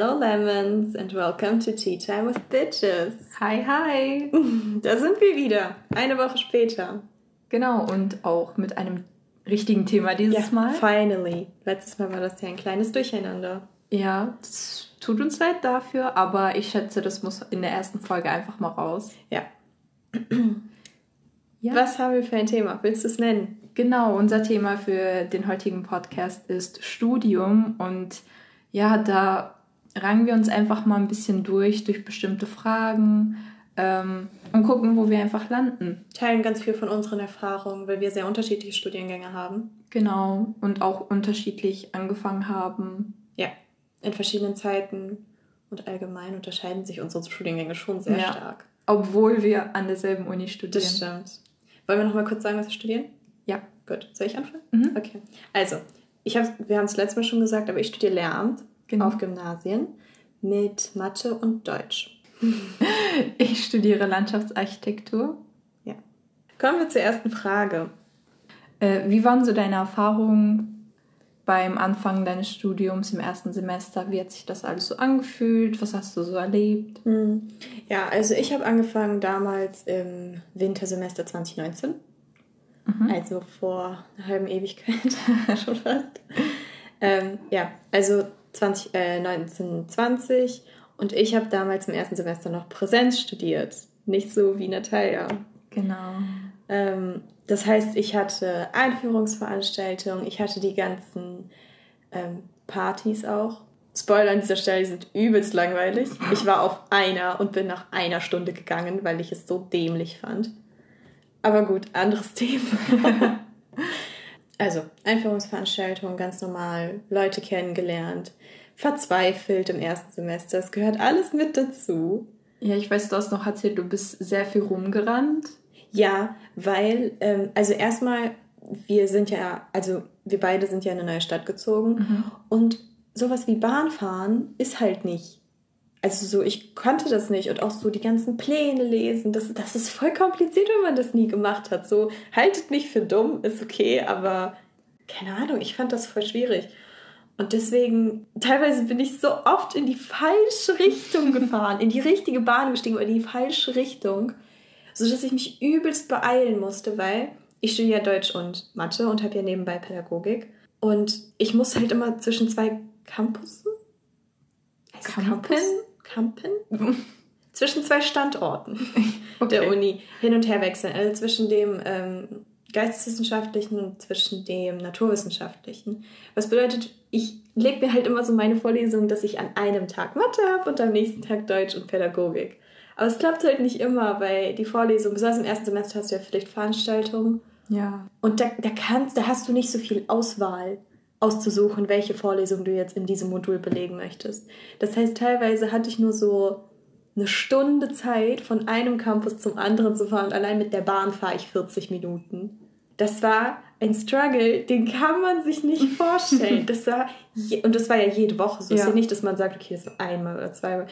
Hello Lemons and welcome to Tea Time with Bitches. Hi, hi. Da sind wir wieder, eine Woche später. Genau, und auch mit einem richtigen Thema dieses ja, Mal. Finally. Letztes Mal war das ja ein kleines Durcheinander. Ja, es tut uns leid dafür, aber ich schätze, das muss in der ersten Folge einfach mal raus. Ja. ja. Was haben wir für ein Thema? Willst du es nennen? Genau, unser Thema für den heutigen Podcast ist Studium und ja, da rangen wir uns einfach mal ein bisschen durch, durch bestimmte Fragen ähm, und gucken, wo wir einfach landen. Teilen ganz viel von unseren Erfahrungen, weil wir sehr unterschiedliche Studiengänge haben. Genau, und auch unterschiedlich angefangen haben. Ja, in verschiedenen Zeiten und allgemein unterscheiden sich unsere Studiengänge schon sehr ja, stark. Obwohl wir an derselben Uni studieren. Das stimmt. Wollen wir noch mal kurz sagen, was wir studieren? Ja. Gut. Soll ich anfangen? Mhm. Okay. Also, ich hab, wir haben es letztes Mal schon gesagt, aber ich studiere Lehramt genau. auf Gymnasien mit Mathe und Deutsch. ich studiere Landschaftsarchitektur. Ja. Kommen wir zur ersten Frage. Äh, wie waren so deine Erfahrungen beim Anfang deines Studiums im ersten Semester? Wie hat sich das alles so angefühlt? Was hast du so erlebt? Hm. Ja, also ich habe angefangen damals im Wintersemester 2019. Mhm. Also vor einer halben Ewigkeit schon fast. Ähm, ja, also 20, äh, 1920 und ich habe damals im ersten Semester noch Präsenz studiert. Nicht so wie Natalia. Genau. Ähm, das heißt, ich hatte Einführungsveranstaltungen, ich hatte die ganzen ähm, Partys auch. Spoiler an dieser Stelle, die sind übelst langweilig. Ich war auf einer und bin nach einer Stunde gegangen, weil ich es so dämlich fand. Aber gut, anderes Thema. Also, Einführungsveranstaltungen, ganz normal, Leute kennengelernt, verzweifelt im ersten Semester. Es gehört alles mit dazu. Ja, ich weiß, du hast noch erzählt, du bist sehr viel rumgerannt. Ja, weil, ähm, also erstmal, wir sind ja, also wir beide sind ja in eine neue Stadt gezogen mhm. und sowas wie Bahnfahren ist halt nicht also so, ich konnte das nicht und auch so die ganzen Pläne lesen, das, das ist voll kompliziert, wenn man das nie gemacht hat. So, haltet mich für dumm, ist okay, aber keine Ahnung, ich fand das voll schwierig. Und deswegen, teilweise bin ich so oft in die falsche Richtung gefahren, in die richtige Bahn gestiegen, aber in die falsche Richtung, sodass ich mich übelst beeilen musste, weil ich studiere ja Deutsch und Mathe und habe ja nebenbei Pädagogik. Und ich muss halt immer zwischen zwei Campussen Campus? Campen? zwischen zwei Standorten okay. der Uni hin und her wechseln. Also zwischen dem ähm, geisteswissenschaftlichen und zwischen dem naturwissenschaftlichen. Was bedeutet, ich lege mir halt immer so meine Vorlesung, dass ich an einem Tag Mathe habe und am nächsten Tag Deutsch und Pädagogik. Aber es klappt halt nicht immer, weil die Vorlesung, besonders im ersten Semester hast du ja vielleicht Veranstaltungen. Ja. Und da, da, kannst, da hast du nicht so viel Auswahl auszusuchen, welche Vorlesung du jetzt in diesem Modul belegen möchtest. Das heißt, teilweise hatte ich nur so eine Stunde Zeit, von einem Campus zum anderen zu fahren und allein mit der Bahn fahre ich 40 Minuten. Das war ein Struggle, den kann man sich nicht vorstellen. Das war je, und das war ja jede Woche so. Ja. Es ist ja nicht, dass man sagt, okay, das ist einmal oder zweimal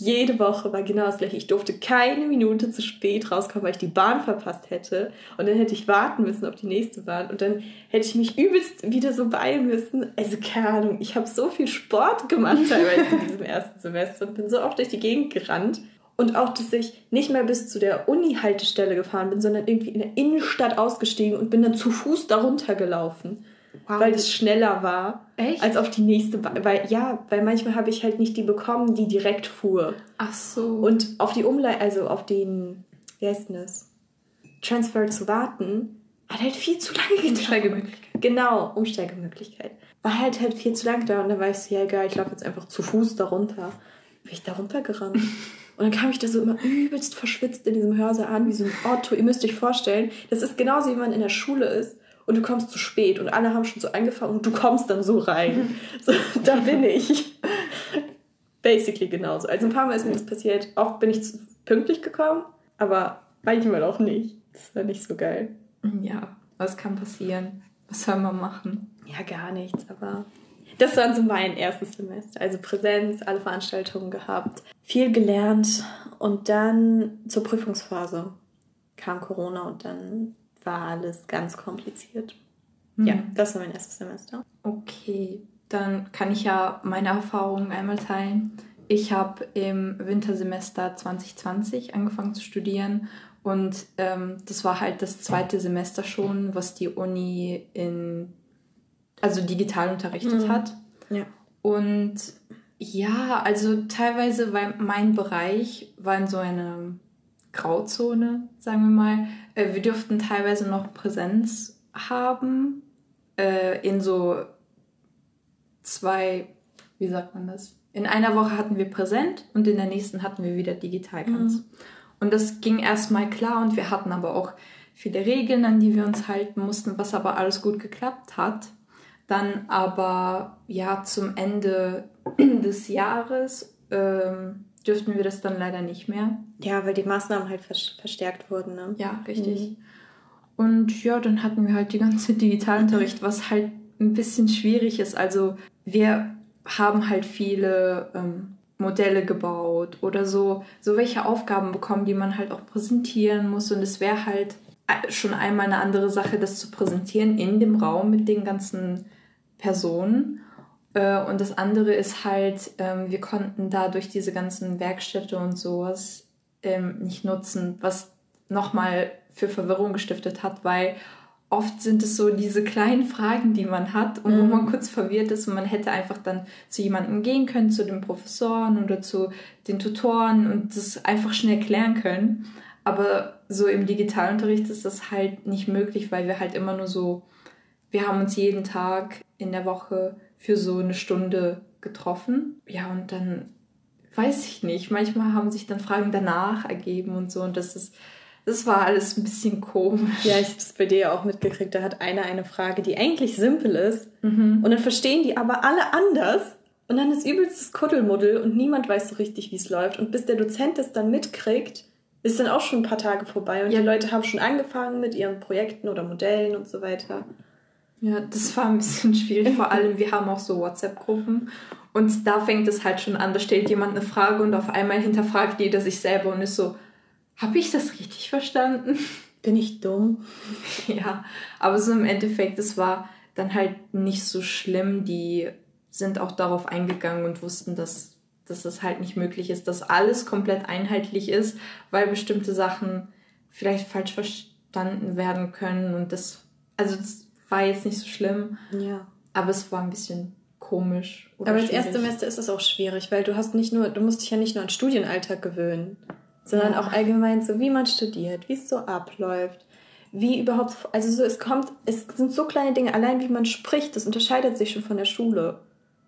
jede Woche war genau das gleiche. Ich durfte keine Minute zu spät rauskommen, weil ich die Bahn verpasst hätte. Und dann hätte ich warten müssen auf die nächste Bahn. Und dann hätte ich mich übelst wieder so beeilen müssen. Also keine Ahnung, ich habe so viel Sport gemacht teilweise in diesem ersten Semester und bin so oft durch die Gegend gerannt. Und auch, dass ich nicht mehr bis zu der Uni-Haltestelle gefahren bin, sondern irgendwie in der Innenstadt ausgestiegen und bin dann zu Fuß darunter gelaufen. Wow. Weil es schneller war Echt? als auf die nächste Bahn. Weil, ja, weil manchmal habe ich halt nicht die bekommen, die direkt fuhr. Ach so. Und auf die Umleitung, also auf den, wie heißt denn das? Transfer zu warten, hat halt viel zu lange gedauert. Umsteigemöglichkeit. Genau, Umsteigemöglichkeit. War halt halt viel zu lange da und dann war ich so, ja egal, ich laufe jetzt einfach zu Fuß darunter. Bin ich da runtergerannt. Und dann kam ich da so immer übelst verschwitzt in diesem Hörsaal an, wie so ein Otto. Ihr müsst euch vorstellen, das ist genauso, wie man in der Schule ist und du kommst zu spät und alle haben schon so angefangen und du kommst dann so rein. So, da bin ich. Basically genauso. Also ein paar Mal ist mir das passiert. Oft bin ich pünktlich gekommen, aber manchmal auch nicht. Das war nicht so geil. Ja, was kann passieren? Was soll man machen? Ja, gar nichts, aber das war so mein erstes Semester. Also Präsenz, alle Veranstaltungen gehabt, viel gelernt und dann zur Prüfungsphase kam Corona und dann war alles ganz kompliziert. Mhm. Ja, das war mein erstes Semester. Okay. dann kann ich ja meine Erfahrungen einmal teilen. Ich habe im Wintersemester 2020 angefangen zu studieren und ähm, das war halt das zweite Semester schon, was die Uni in also digital unterrichtet mhm. hat. Ja. Und ja, also teilweise, weil mein Bereich war in so einer Grauzone, sagen wir mal. Äh, wir durften teilweise noch Präsenz haben äh, in so zwei, wie sagt man das? In einer Woche hatten wir präsent und in der nächsten hatten wir wieder digital ganz. Mhm. Und das ging erstmal klar und wir hatten aber auch viele Regeln, an die wir uns halten mussten, was aber alles gut geklappt hat. Dann aber ja zum Ende des Jahres ähm, dürften wir das dann leider nicht mehr. Ja, weil die Maßnahmen halt verstärkt wurden. Ne? Ja, richtig. Mhm. Und ja, dann hatten wir halt die ganze Digitalunterricht, was halt ein bisschen schwierig ist. Also wir haben halt viele ähm, Modelle gebaut oder so, so welche Aufgaben bekommen, die man halt auch präsentieren muss. Und es wäre halt äh, schon einmal eine andere Sache, das zu präsentieren in dem Raum mit den ganzen Personen. Äh, und das andere ist halt, ähm, wir konnten dadurch diese ganzen Werkstätte und sowas ähm, nicht nutzen, was nochmal für Verwirrung gestiftet hat, weil oft sind es so diese kleinen Fragen, die man hat und mhm. wo man kurz verwirrt ist und man hätte einfach dann zu jemandem gehen können, zu den Professoren oder zu den Tutoren und das einfach schnell klären können. Aber so im Digitalunterricht ist das halt nicht möglich, weil wir halt immer nur so, wir haben uns jeden Tag in der Woche für so eine Stunde getroffen. Ja, und dann weiß ich nicht. Manchmal haben sich dann Fragen danach ergeben und so. Und das ist, das war alles ein bisschen komisch. Ja, ich habe das bei dir ja auch mitgekriegt. Da hat einer eine Frage, die eigentlich simpel ist. Mhm. Und dann verstehen die aber alle anders. Und dann ist übelstes Kuddelmuddel und niemand weiß so richtig, wie es läuft. Und bis der Dozent das dann mitkriegt, ist dann auch schon ein paar Tage vorbei. Und ja. die Leute haben schon angefangen mit ihren Projekten oder Modellen und so weiter. Ja, das war ein bisschen schwierig. Vor allem, wir haben auch so WhatsApp-Gruppen. Und da fängt es halt schon an. Da stellt jemand eine Frage und auf einmal hinterfragt jeder sich selber und ist so, habe ich das richtig verstanden? Bin ich dumm? ja, aber so im Endeffekt, es war dann halt nicht so schlimm. Die sind auch darauf eingegangen und wussten, dass, dass es halt nicht möglich ist, dass alles komplett einheitlich ist, weil bestimmte Sachen vielleicht falsch verstanden werden können. Und das, also das war jetzt nicht so schlimm. Ja. Aber es war ein bisschen komisch. aber das erste Semester ist es auch schwierig, weil du hast nicht nur, du musst dich ja nicht nur an Studienalltag gewöhnen, sondern ja. auch allgemein so, wie man studiert, wie es so abläuft, wie überhaupt, also so, es kommt, es sind so kleine Dinge, allein wie man spricht, das unterscheidet sich schon von der Schule.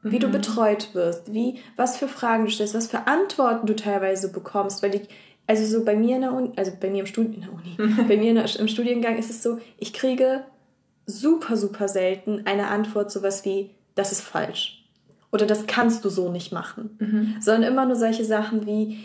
Wie mhm. du betreut wirst, wie, was für Fragen du stellst, was für Antworten du teilweise bekommst, weil die, also so bei mir in der Uni, also bei mir im Studium, in der Uni, bei mir der, im Studiengang ist es so, ich kriege super, super selten eine Antwort sowas wie, das ist falsch. Oder das kannst du so nicht machen. Mhm. Sondern immer nur solche Sachen wie,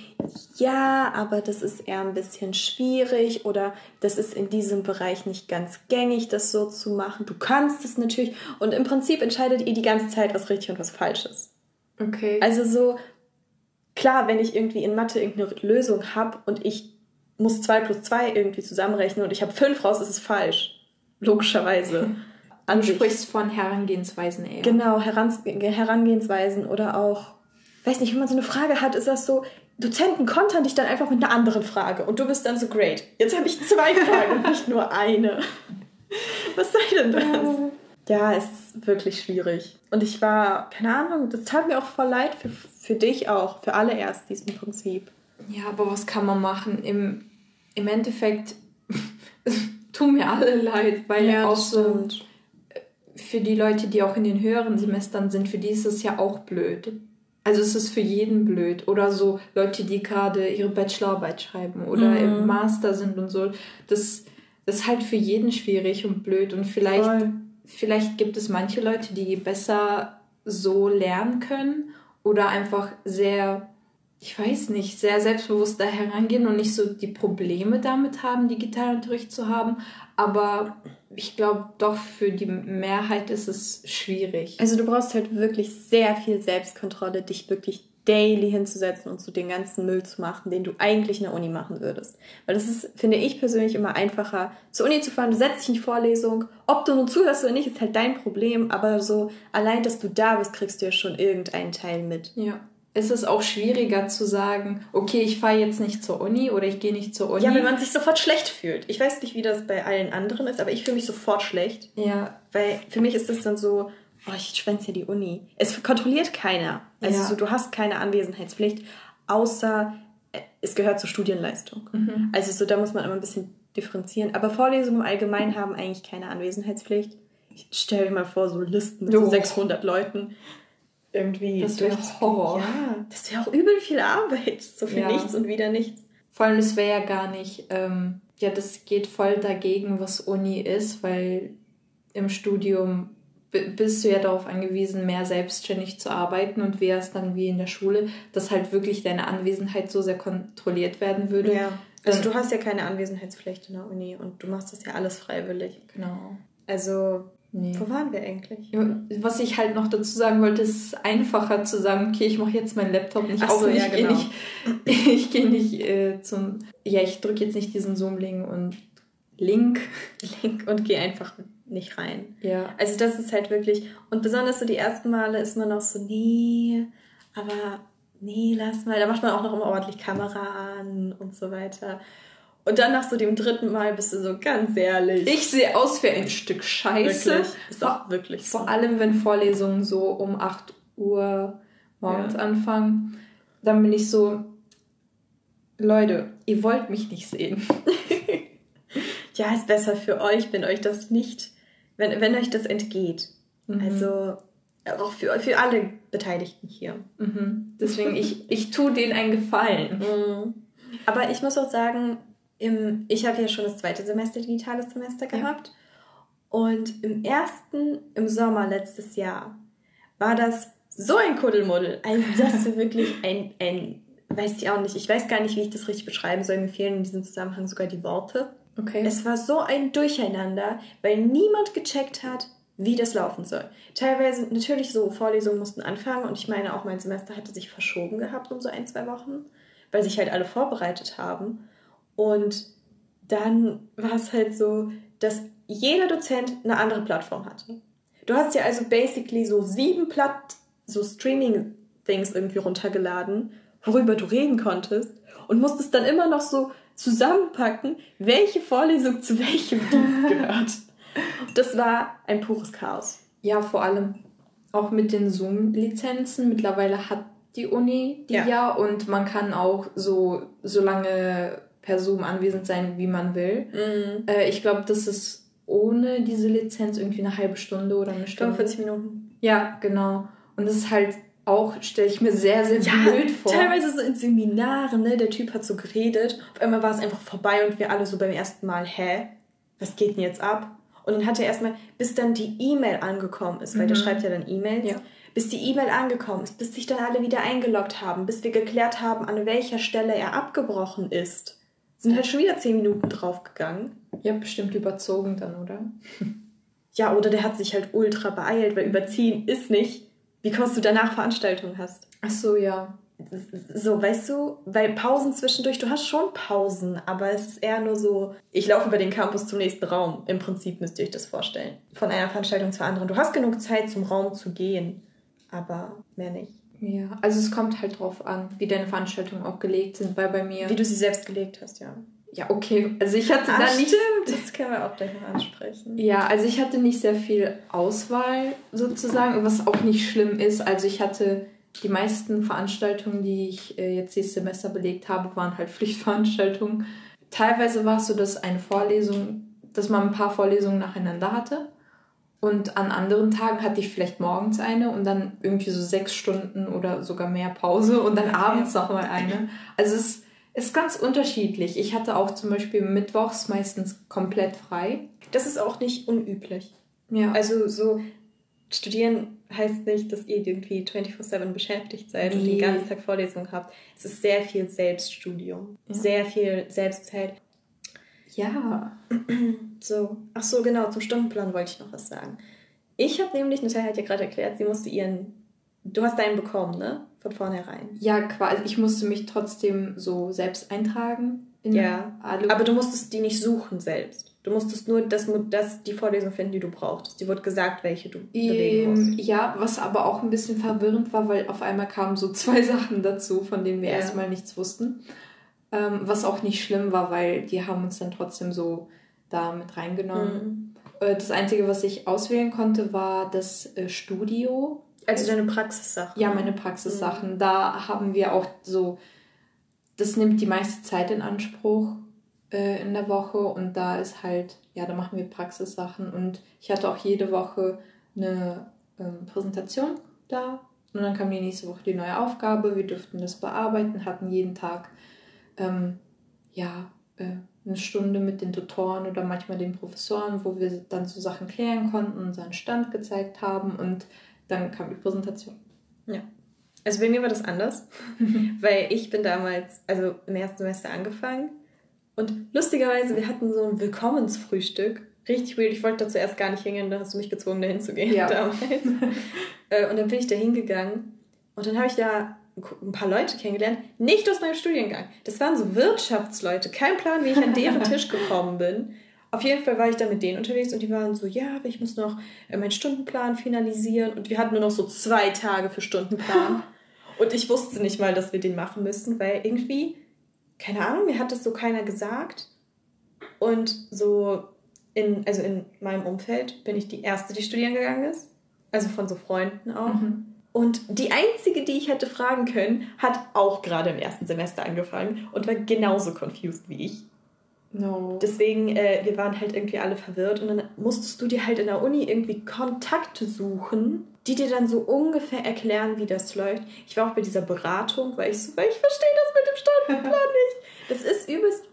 ja, aber das ist eher ein bisschen schwierig oder das ist in diesem Bereich nicht ganz gängig, das so zu machen. Du kannst es natürlich. Und im Prinzip entscheidet ihr die ganze Zeit, was richtig und was falsch ist. Okay. Also so, klar, wenn ich irgendwie in Mathe irgendeine Lösung habe und ich muss zwei plus zwei irgendwie zusammenrechnen und ich habe fünf raus, ist es falsch logischerweise. An du sprichst von Herangehensweisen eher. Genau, Herangehensweisen oder auch, weiß nicht, wenn man so eine Frage hat, ist das so, Dozenten kontern dich dann einfach mit einer anderen Frage und du bist dann so great. Jetzt habe ich zwei Fragen und nicht nur eine. Was sei denn das? Ja, es ist wirklich schwierig. Und ich war, keine Ahnung, das tat mir auch voll leid für, für dich auch, für alle erst, diesem Prinzip. Ja, aber was kann man machen? Im, im Endeffekt tun mir alle leid, weil ja, auch so für die Leute, die auch in den höheren Semestern sind, für die ist es ja auch blöd. Also es ist für jeden blöd. Oder so Leute, die gerade ihre Bachelorarbeit schreiben oder mhm. im Master sind und so. Das, das ist halt für jeden schwierig und blöd. Und vielleicht, vielleicht gibt es manche Leute, die besser so lernen können oder einfach sehr ich weiß nicht, sehr selbstbewusst da herangehen und nicht so die Probleme damit haben, Digitalunterricht zu haben. Aber ich glaube, doch für die Mehrheit ist es schwierig. Also du brauchst halt wirklich sehr viel Selbstkontrolle, dich wirklich daily hinzusetzen und so den ganzen Müll zu machen, den du eigentlich in der Uni machen würdest. Weil das ist, finde ich persönlich, immer einfacher, zur Uni zu fahren, du setzt dich in die Vorlesung, ob du nun zuhörst oder nicht, ist halt dein Problem, aber so allein, dass du da bist, kriegst du ja schon irgendeinen Teil mit. Ja. Es ist auch schwieriger zu sagen, okay, ich fahre jetzt nicht zur Uni oder ich gehe nicht zur Uni. Ja, wenn man sich sofort schlecht fühlt. Ich weiß nicht, wie das bei allen anderen ist, aber ich fühle mich sofort schlecht. Ja. Weil für mich ist das dann so, oh, ich schwänze ja die Uni. Es kontrolliert keiner. Also ja. so, du hast keine Anwesenheitspflicht, außer äh, es gehört zur Studienleistung. Mhm. Also so, da muss man immer ein bisschen differenzieren. Aber Vorlesungen im Allgemeinen haben eigentlich keine Anwesenheitspflicht. Ich stelle mir mal vor, so Listen mit oh. so 600 Leuten irgendwie das wäre Horror. Ja, das wäre auch übel viel Arbeit. So viel ja. nichts und wieder nichts. Vor allem, es wäre ja gar nicht, ähm, ja, das geht voll dagegen, was Uni ist, weil im Studium bist du ja darauf angewiesen, mehr selbstständig zu arbeiten und wäre es dann wie in der Schule, dass halt wirklich deine Anwesenheit so sehr kontrolliert werden würde. Ja. Also du hast ja keine Anwesenheitspflicht in der Uni und du machst das ja alles freiwillig. Genau. Also Nee. Wo waren wir eigentlich? Was ich halt noch dazu sagen wollte, ist einfacher zu sagen, okay, ich mache jetzt meinen Laptop nicht Ach auf so, und ja, ich genau. gehe nicht, ich gehe nicht äh, zum, ja, ich drücke jetzt nicht diesen Zoom-Link und Link. Link und gehe einfach nicht rein. Ja. Also das ist halt wirklich, und besonders so die ersten Male ist man noch so, nee, aber nee, lass mal. Da macht man auch noch immer ordentlich Kamera an und so weiter. Und dann nach so dem dritten Mal bist du so ganz ehrlich. Ich sehe aus wie ein Stück Scheiße. Wirklich. Ist auch wirklich so. Vor allem, wenn Vorlesungen so um 8 Uhr morgens ja. anfangen. Dann bin ich so, Leute, ihr wollt mich nicht sehen. ja, ist besser für euch, wenn euch das nicht, wenn, wenn euch das entgeht. Mhm. Also auch für, für alle Beteiligten hier. Mhm. Deswegen, ich, ich tue denen einen Gefallen. Mhm. Aber ich muss auch sagen, im, ich habe ja schon das zweite Semester, digitales Semester gehabt. Ja. Und im ersten, im Sommer letztes Jahr, war das so ein Kuddelmuddel. Also das war wirklich ein, ein, weiß ich auch nicht, ich weiß gar nicht, wie ich das richtig beschreiben soll. Mir fehlen in diesem Zusammenhang sogar die Worte. Okay. Es war so ein Durcheinander, weil niemand gecheckt hat, wie das laufen soll. Teilweise natürlich so Vorlesungen mussten anfangen und ich meine auch mein Semester hatte sich verschoben gehabt um so ein, zwei Wochen, weil sich halt alle vorbereitet haben. Und dann war es halt so, dass jeder Dozent eine andere Plattform hatte. Du hast ja also basically so sieben Platt, so Streaming-Things irgendwie runtergeladen, worüber du reden konntest und musstest dann immer noch so zusammenpacken, welche Vorlesung zu welchem Dienst gehört. Das war ein pures Chaos. Ja, vor allem auch mit den Zoom-Lizenzen. Mittlerweile hat die Uni die ja. ja und man kann auch so, so lange per Zoom anwesend sein, wie man will. Mhm. Äh, ich glaube, das ist ohne diese Lizenz irgendwie eine halbe Stunde oder eine Stunde. 45 Minuten. Ja, genau. Und das ist halt auch, stelle ich mir sehr, sehr ja, blöd vor. Teilweise so in Seminaren, ne? Der Typ hat so geredet. Auf einmal war es einfach vorbei und wir alle so beim ersten Mal, hä? Was geht denn jetzt ab? Und dann hat er erstmal, bis dann die E-Mail angekommen ist, weil mhm. der schreibt ja dann E-Mails, ja. bis die E-Mail angekommen ist, bis sich dann alle wieder eingeloggt haben, bis wir geklärt haben, an welcher Stelle er abgebrochen ist. Sind halt schon wieder zehn Minuten draufgegangen. Ja, bestimmt überzogen dann, oder? Ja, oder der hat sich halt ultra beeilt, weil überziehen ist nicht, wie kommst du danach Veranstaltungen hast. Ach so, ja. So, weißt du, weil Pausen zwischendurch, du hast schon Pausen, aber es ist eher nur so, ich laufe über den Campus zum nächsten Raum. Im Prinzip müsst ihr euch das vorstellen. Von einer Veranstaltung zur anderen. Du hast genug Zeit, zum Raum zu gehen, aber mehr nicht. Ja, also es kommt halt drauf an, wie deine Veranstaltungen auch gelegt sind, weil bei mir. Wie du sie selbst gelegt hast, ja. Ja, okay. Also ich hatte Ach, da nicht. Stimmt, das können wir auch gleich noch ansprechen. Ja, also ich hatte nicht sehr viel Auswahl sozusagen, was auch nicht schlimm ist. Also ich hatte die meisten Veranstaltungen, die ich äh, jetzt dieses Semester belegt habe, waren halt Pflichtveranstaltungen. Teilweise war es so, dass eine Vorlesung, dass man ein paar Vorlesungen nacheinander hatte. Und an anderen Tagen hatte ich vielleicht morgens eine und dann irgendwie so sechs Stunden oder sogar mehr Pause und dann abends noch mal eine. Also es ist ganz unterschiedlich. Ich hatte auch zum Beispiel mittwochs meistens komplett frei. Das ist auch nicht unüblich. Ja. Also so studieren heißt nicht, dass ihr irgendwie 24-7 beschäftigt seid nee. und den ganzen Tag Vorlesungen habt. Es ist sehr viel Selbststudium, ja. sehr viel Selbstzeit. Ja. So, ach so, genau, zum Stundenplan wollte ich noch was sagen. Ich habe nämlich, Natalia hat ja gerade erklärt, sie musste ihren, du hast deinen bekommen, ne? von vornherein. Ja, quasi. Ich musste mich trotzdem so selbst eintragen. ja, aber du musstest die nicht suchen selbst. Du musstest nur das, das, die Vorlesung finden, die du brauchtest. Die wurde gesagt, welche du belegen musst. Ähm, ja, was aber auch ein bisschen verwirrend war, weil auf einmal kamen so zwei Sachen dazu, von denen wir ja. erstmal nichts wussten. Ähm, was auch nicht schlimm war, weil die haben uns dann trotzdem so da mit reingenommen. Mhm. Äh, das Einzige, was ich auswählen konnte, war das äh, Studio. Also deine Praxissachen? Ja, meine Praxissachen. Mhm. Da haben wir auch so, das nimmt die meiste Zeit in Anspruch äh, in der Woche und da ist halt, ja, da machen wir Praxissachen und ich hatte auch jede Woche eine ähm, Präsentation da und dann kam die nächste Woche die neue Aufgabe, wir durften das bearbeiten, hatten jeden Tag, ähm, ja, äh, eine Stunde mit den Tutoren oder manchmal den Professoren, wo wir dann so Sachen klären konnten, unseren Stand gezeigt haben und dann kam die Präsentation. Ja. Also bei mir war das anders, weil ich bin damals, also im ersten Semester angefangen und lustigerweise, wir hatten so ein Willkommensfrühstück. Richtig weird. Ich wollte da zuerst gar nicht hingehen, da hast du mich gezwungen, dahin zu gehen ja. damals. Äh, und dann bin ich da hingegangen und dann habe ich da ein paar Leute kennengelernt, nicht aus meinem Studiengang. Das waren so Wirtschaftsleute. Kein Plan, wie ich an deren Tisch gekommen bin. Auf jeden Fall war ich da mit denen unterwegs und die waren so, ja, aber ich muss noch äh, meinen Stundenplan finalisieren und wir hatten nur noch so zwei Tage für Stundenplan. und ich wusste nicht mal, dass wir den machen müssen, weil irgendwie keine Ahnung, mir hat das so keiner gesagt. Und so in, also in meinem Umfeld bin ich die Erste, die studieren gegangen ist. Also von so Freunden auch. Mhm. Und die einzige, die ich hätte fragen können, hat auch gerade im ersten Semester angefangen und war genauso confused wie ich. No. Deswegen, äh, wir waren halt irgendwie alle verwirrt und dann musstest du dir halt in der Uni irgendwie Kontakte suchen, die dir dann so ungefähr erklären, wie das läuft. Ich war auch bei dieser Beratung, weil ich so, weil ich verstehe das mit dem Stundenplan nicht. Das ist übelst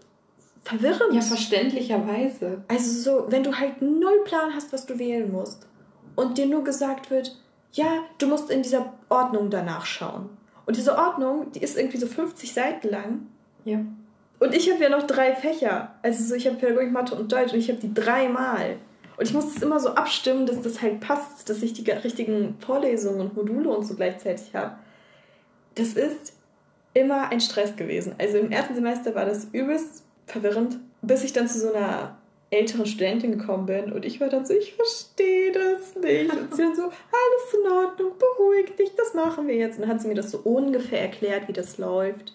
verwirrend. Ja, verständlicherweise. Also so, wenn du halt null Plan hast, was du wählen musst und dir nur gesagt wird, ja, du musst in dieser Ordnung danach schauen. Und diese Ordnung, die ist irgendwie so 50 Seiten lang. Ja. Und ich habe ja noch drei Fächer. Also so, ich habe Pädagogik, Mathe und Deutsch und ich habe die dreimal. Und ich muss das immer so abstimmen, dass das halt passt, dass ich die richtigen Vorlesungen und Module und so gleichzeitig habe. Das ist immer ein Stress gewesen. Also im ersten Semester war das übelst verwirrend, bis ich dann zu so einer älteren Studentin gekommen bin und ich war dann so, ich verstehe das nicht. Und sie dann so, alles in Ordnung, beruhig dich, das machen wir jetzt. Und dann hat sie mir das so ungefähr erklärt, wie das läuft.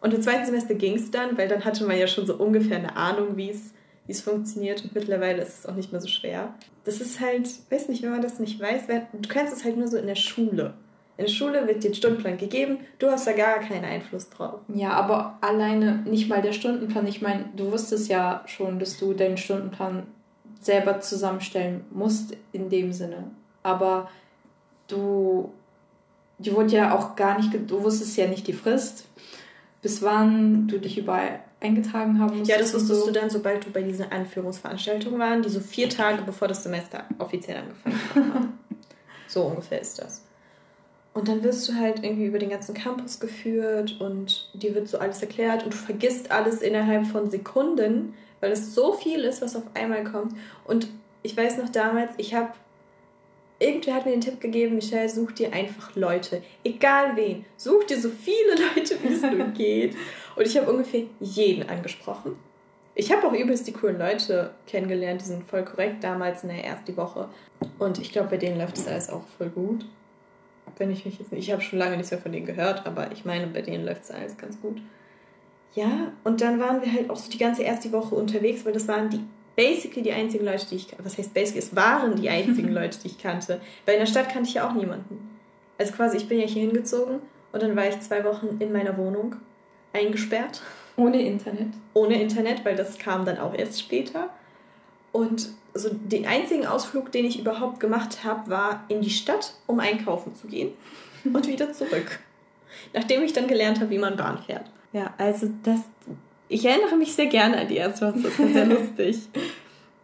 Und im zweiten Semester ging es dann, weil dann hatte man ja schon so ungefähr eine Ahnung, wie es funktioniert und mittlerweile ist es auch nicht mehr so schwer. Das ist halt, weiß nicht, wenn man das nicht weiß, du kennst es halt nur so in der Schule. In der Schule wird dir ein Stundenplan gegeben, du hast da gar keinen Einfluss drauf. Ja, aber alleine nicht mal der Stundenplan. Ich meine, du wusstest ja schon, dass du deinen Stundenplan selber zusammenstellen musst in dem Sinne. Aber du, die wurde ja auch gar nicht, du wusstest ja nicht die Frist bis wann du dich überall eingetragen haben musst. Ja, das wusstest so. du dann, sobald du bei diesen Anführungsveranstaltungen waren, die so vier Tage bevor das Semester offiziell angefangen hat. so ungefähr ist das. Und dann wirst du halt irgendwie über den ganzen Campus geführt und dir wird so alles erklärt und du vergisst alles innerhalb von Sekunden, weil es so viel ist, was auf einmal kommt. Und ich weiß noch damals, ich habe irgendwer hat mir den Tipp gegeben, Michelle, such dir einfach Leute. Egal wen. Such dir so viele Leute, wie es nur geht. Und ich habe ungefähr jeden angesprochen. Ich habe auch übelst die coolen Leute kennengelernt, die sind voll korrekt damals in der ersten Woche. Und ich glaube, bei denen läuft es alles auch voll gut. Wenn ich mich jetzt nicht, ich habe schon lange nichts mehr von denen gehört, aber ich meine, bei denen läuft es alles ganz gut. Ja, und dann waren wir halt auch so die ganze erste Woche unterwegs, weil das waren die basically die einzigen Leute, die ich, was heißt basically, es waren die einzigen Leute, die ich kannte. Weil in der Stadt kannte ich ja auch niemanden. Also quasi, ich bin ja hier hingezogen und dann war ich zwei Wochen in meiner Wohnung eingesperrt. Ohne Internet? Ohne Internet, weil das kam dann auch erst später. Und so den einzigen Ausflug, den ich überhaupt gemacht habe, war in die Stadt, um einkaufen zu gehen und wieder zurück. Nachdem ich dann gelernt habe, wie man Bahn fährt. Ja, also das, ich erinnere mich sehr gerne an die erste Woche, das war sehr lustig.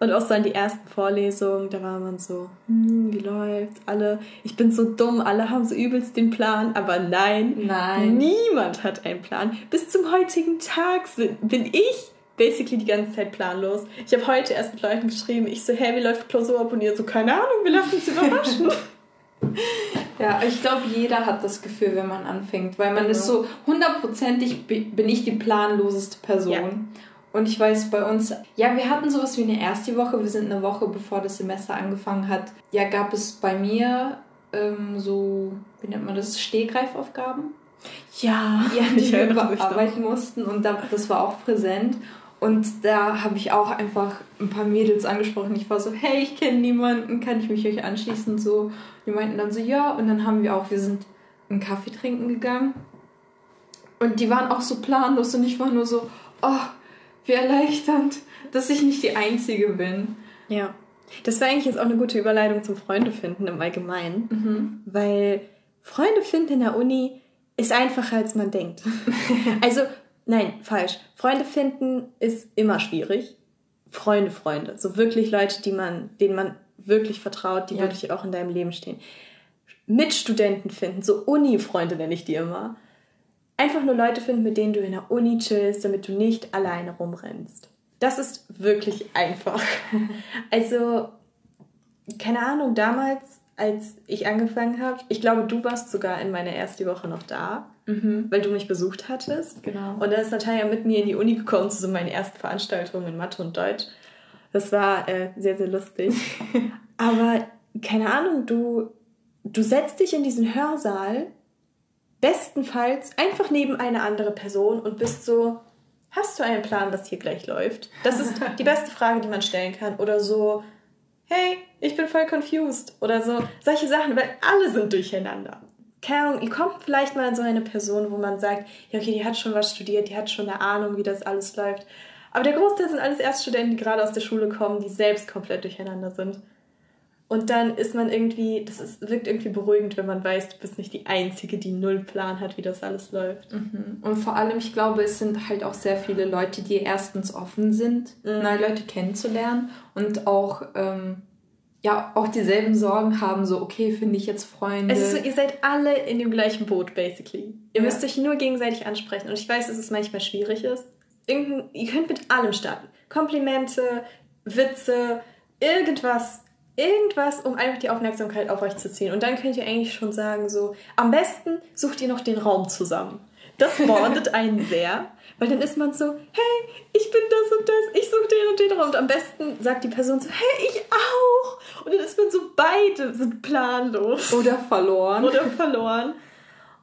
Und auch so an die ersten Vorlesungen, da war man so, hm, wie läuft's? Alle, ich bin so dumm, alle haben so übelst den Plan, aber nein, nein. niemand hat einen Plan. Bis zum heutigen Tag sind, bin ich basically die ganze Zeit planlos. Ich habe heute erst mit Leuten geschrieben, ich so, hey, wie läuft Klausur ab? Und ihr so, keine Ahnung, wir lassen uns überraschen. Ja, ich glaube, jeder hat das Gefühl, wenn man anfängt, weil man genau. ist so hundertprozentig bin ich die planloseste Person. Ja. Und ich weiß bei uns, ja, wir hatten sowas wie eine erste Woche. Wir sind eine Woche bevor das Semester angefangen hat. Ja, gab es bei mir ähm, so, wie nennt man das, Stehgreifaufgaben. Ja, ja die wir bearbeiten mussten und da, das war auch präsent. Und da habe ich auch einfach ein paar Mädels angesprochen. Ich war so, hey, ich kenne niemanden, kann ich mich euch anschließen? So, die meinten dann so, ja. Und dann haben wir auch, wir sind einen Kaffee trinken gegangen. Und die waren auch so planlos und ich war nur so, oh, wie erleichternd, dass ich nicht die Einzige bin. Ja. Das war eigentlich jetzt auch eine gute Überleitung zum Freunde finden im Allgemeinen. Mhm. Weil Freunde finden in der Uni ist einfacher, als man denkt. also, nein, falsch. Freunde finden ist immer schwierig. Freunde, Freunde. So wirklich Leute, die man, denen man wirklich vertraut, die ja. wirklich auch in deinem Leben stehen. Mitstudenten finden, so Uni-Freunde nenne ich die immer. Einfach nur Leute finden, mit denen du in der Uni chillst, damit du nicht alleine rumrennst. Das ist wirklich einfach. Also, keine Ahnung, damals als ich angefangen habe. Ich glaube, du warst sogar in meiner ersten Woche noch da, mhm. weil du mich besucht hattest. Genau. Und dann ist Natalia mit mir in die Uni gekommen zu so meinen ersten Veranstaltungen in Mathe und Deutsch. Das war äh, sehr, sehr lustig. Aber keine Ahnung, du, du setzt dich in diesen Hörsaal, bestenfalls einfach neben eine andere Person und bist so, hast du einen Plan, was hier gleich läuft? Das ist die beste Frage, die man stellen kann. Oder so, hey, ich bin voll confused oder so. Solche Sachen, weil alle sind durcheinander. Keine Ahnung, ihr kommt vielleicht mal so eine Person, wo man sagt, ja, okay, die hat schon was studiert, die hat schon eine Ahnung, wie das alles läuft. Aber der Großteil sind alles Erststudenten, die gerade aus der Schule kommen, die selbst komplett durcheinander sind. Und dann ist man irgendwie, das ist, wirkt irgendwie beruhigend, wenn man weiß, du bist nicht die Einzige, die null Plan hat, wie das alles läuft. Mhm. Und vor allem, ich glaube, es sind halt auch sehr viele Leute, die erstens offen sind, mhm. neue Leute kennenzulernen und auch, ähm, ja, auch dieselben Sorgen haben, so, okay, finde ich jetzt Freunde. Es ist so, ihr seid alle in dem gleichen Boot, basically. Ihr ja. müsst euch nur gegenseitig ansprechen. Und ich weiß, dass es manchmal schwierig ist. Irgendein, ihr könnt mit allem starten. Komplimente, Witze, irgendwas irgendwas, um einfach die Aufmerksamkeit auf euch zu ziehen. Und dann könnt ihr eigentlich schon sagen, so, am besten sucht ihr noch den Raum zusammen. Das bondet einen sehr, weil dann ist man so, hey, ich bin das und das, ich suche den und den Raum. Und am besten sagt die Person so, hey, ich auch. Und dann ist man so, beide sind planlos. Oder verloren. Oder verloren.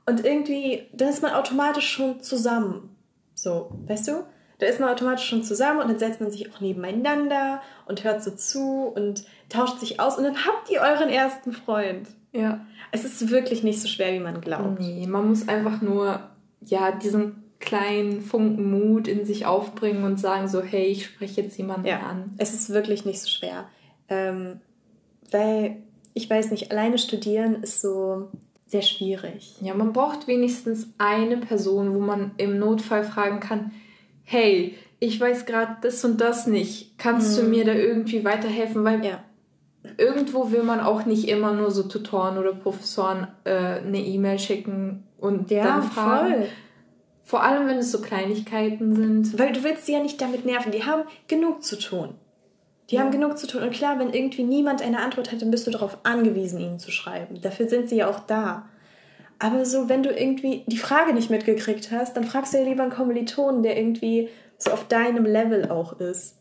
Und irgendwie, dann ist man automatisch schon zusammen. So, weißt du? Da ist man automatisch schon zusammen und dann setzt man sich auch nebeneinander und hört so zu und tauscht sich aus und dann habt ihr euren ersten Freund. Ja. Es ist wirklich nicht so schwer, wie man glaubt. Nee, man muss einfach nur, ja, diesen kleinen Funken Mut in sich aufbringen und sagen so, hey, ich spreche jetzt jemanden ja, an. Es ist wirklich nicht so schwer. Ähm, weil, ich weiß nicht, alleine studieren ist so sehr schwierig. Ja, man braucht wenigstens eine Person, wo man im Notfall fragen kann, hey, ich weiß gerade das und das nicht. Kannst hm. du mir da irgendwie weiterhelfen? Weil ja. irgendwo will man auch nicht immer nur so Tutoren oder Professoren äh, eine E-Mail schicken und ja, dann fragen. Voll. Vor allem, wenn es so Kleinigkeiten sind. Weil du willst sie ja nicht damit nerven. Die haben genug zu tun. Die ja. haben genug zu tun. Und klar, wenn irgendwie niemand eine Antwort hat, dann bist du darauf angewiesen, ihnen zu schreiben. Dafür sind sie ja auch da. Aber so, wenn du irgendwie die Frage nicht mitgekriegt hast, dann fragst du ja lieber einen Kommilitonen, der irgendwie so auf deinem Level auch ist.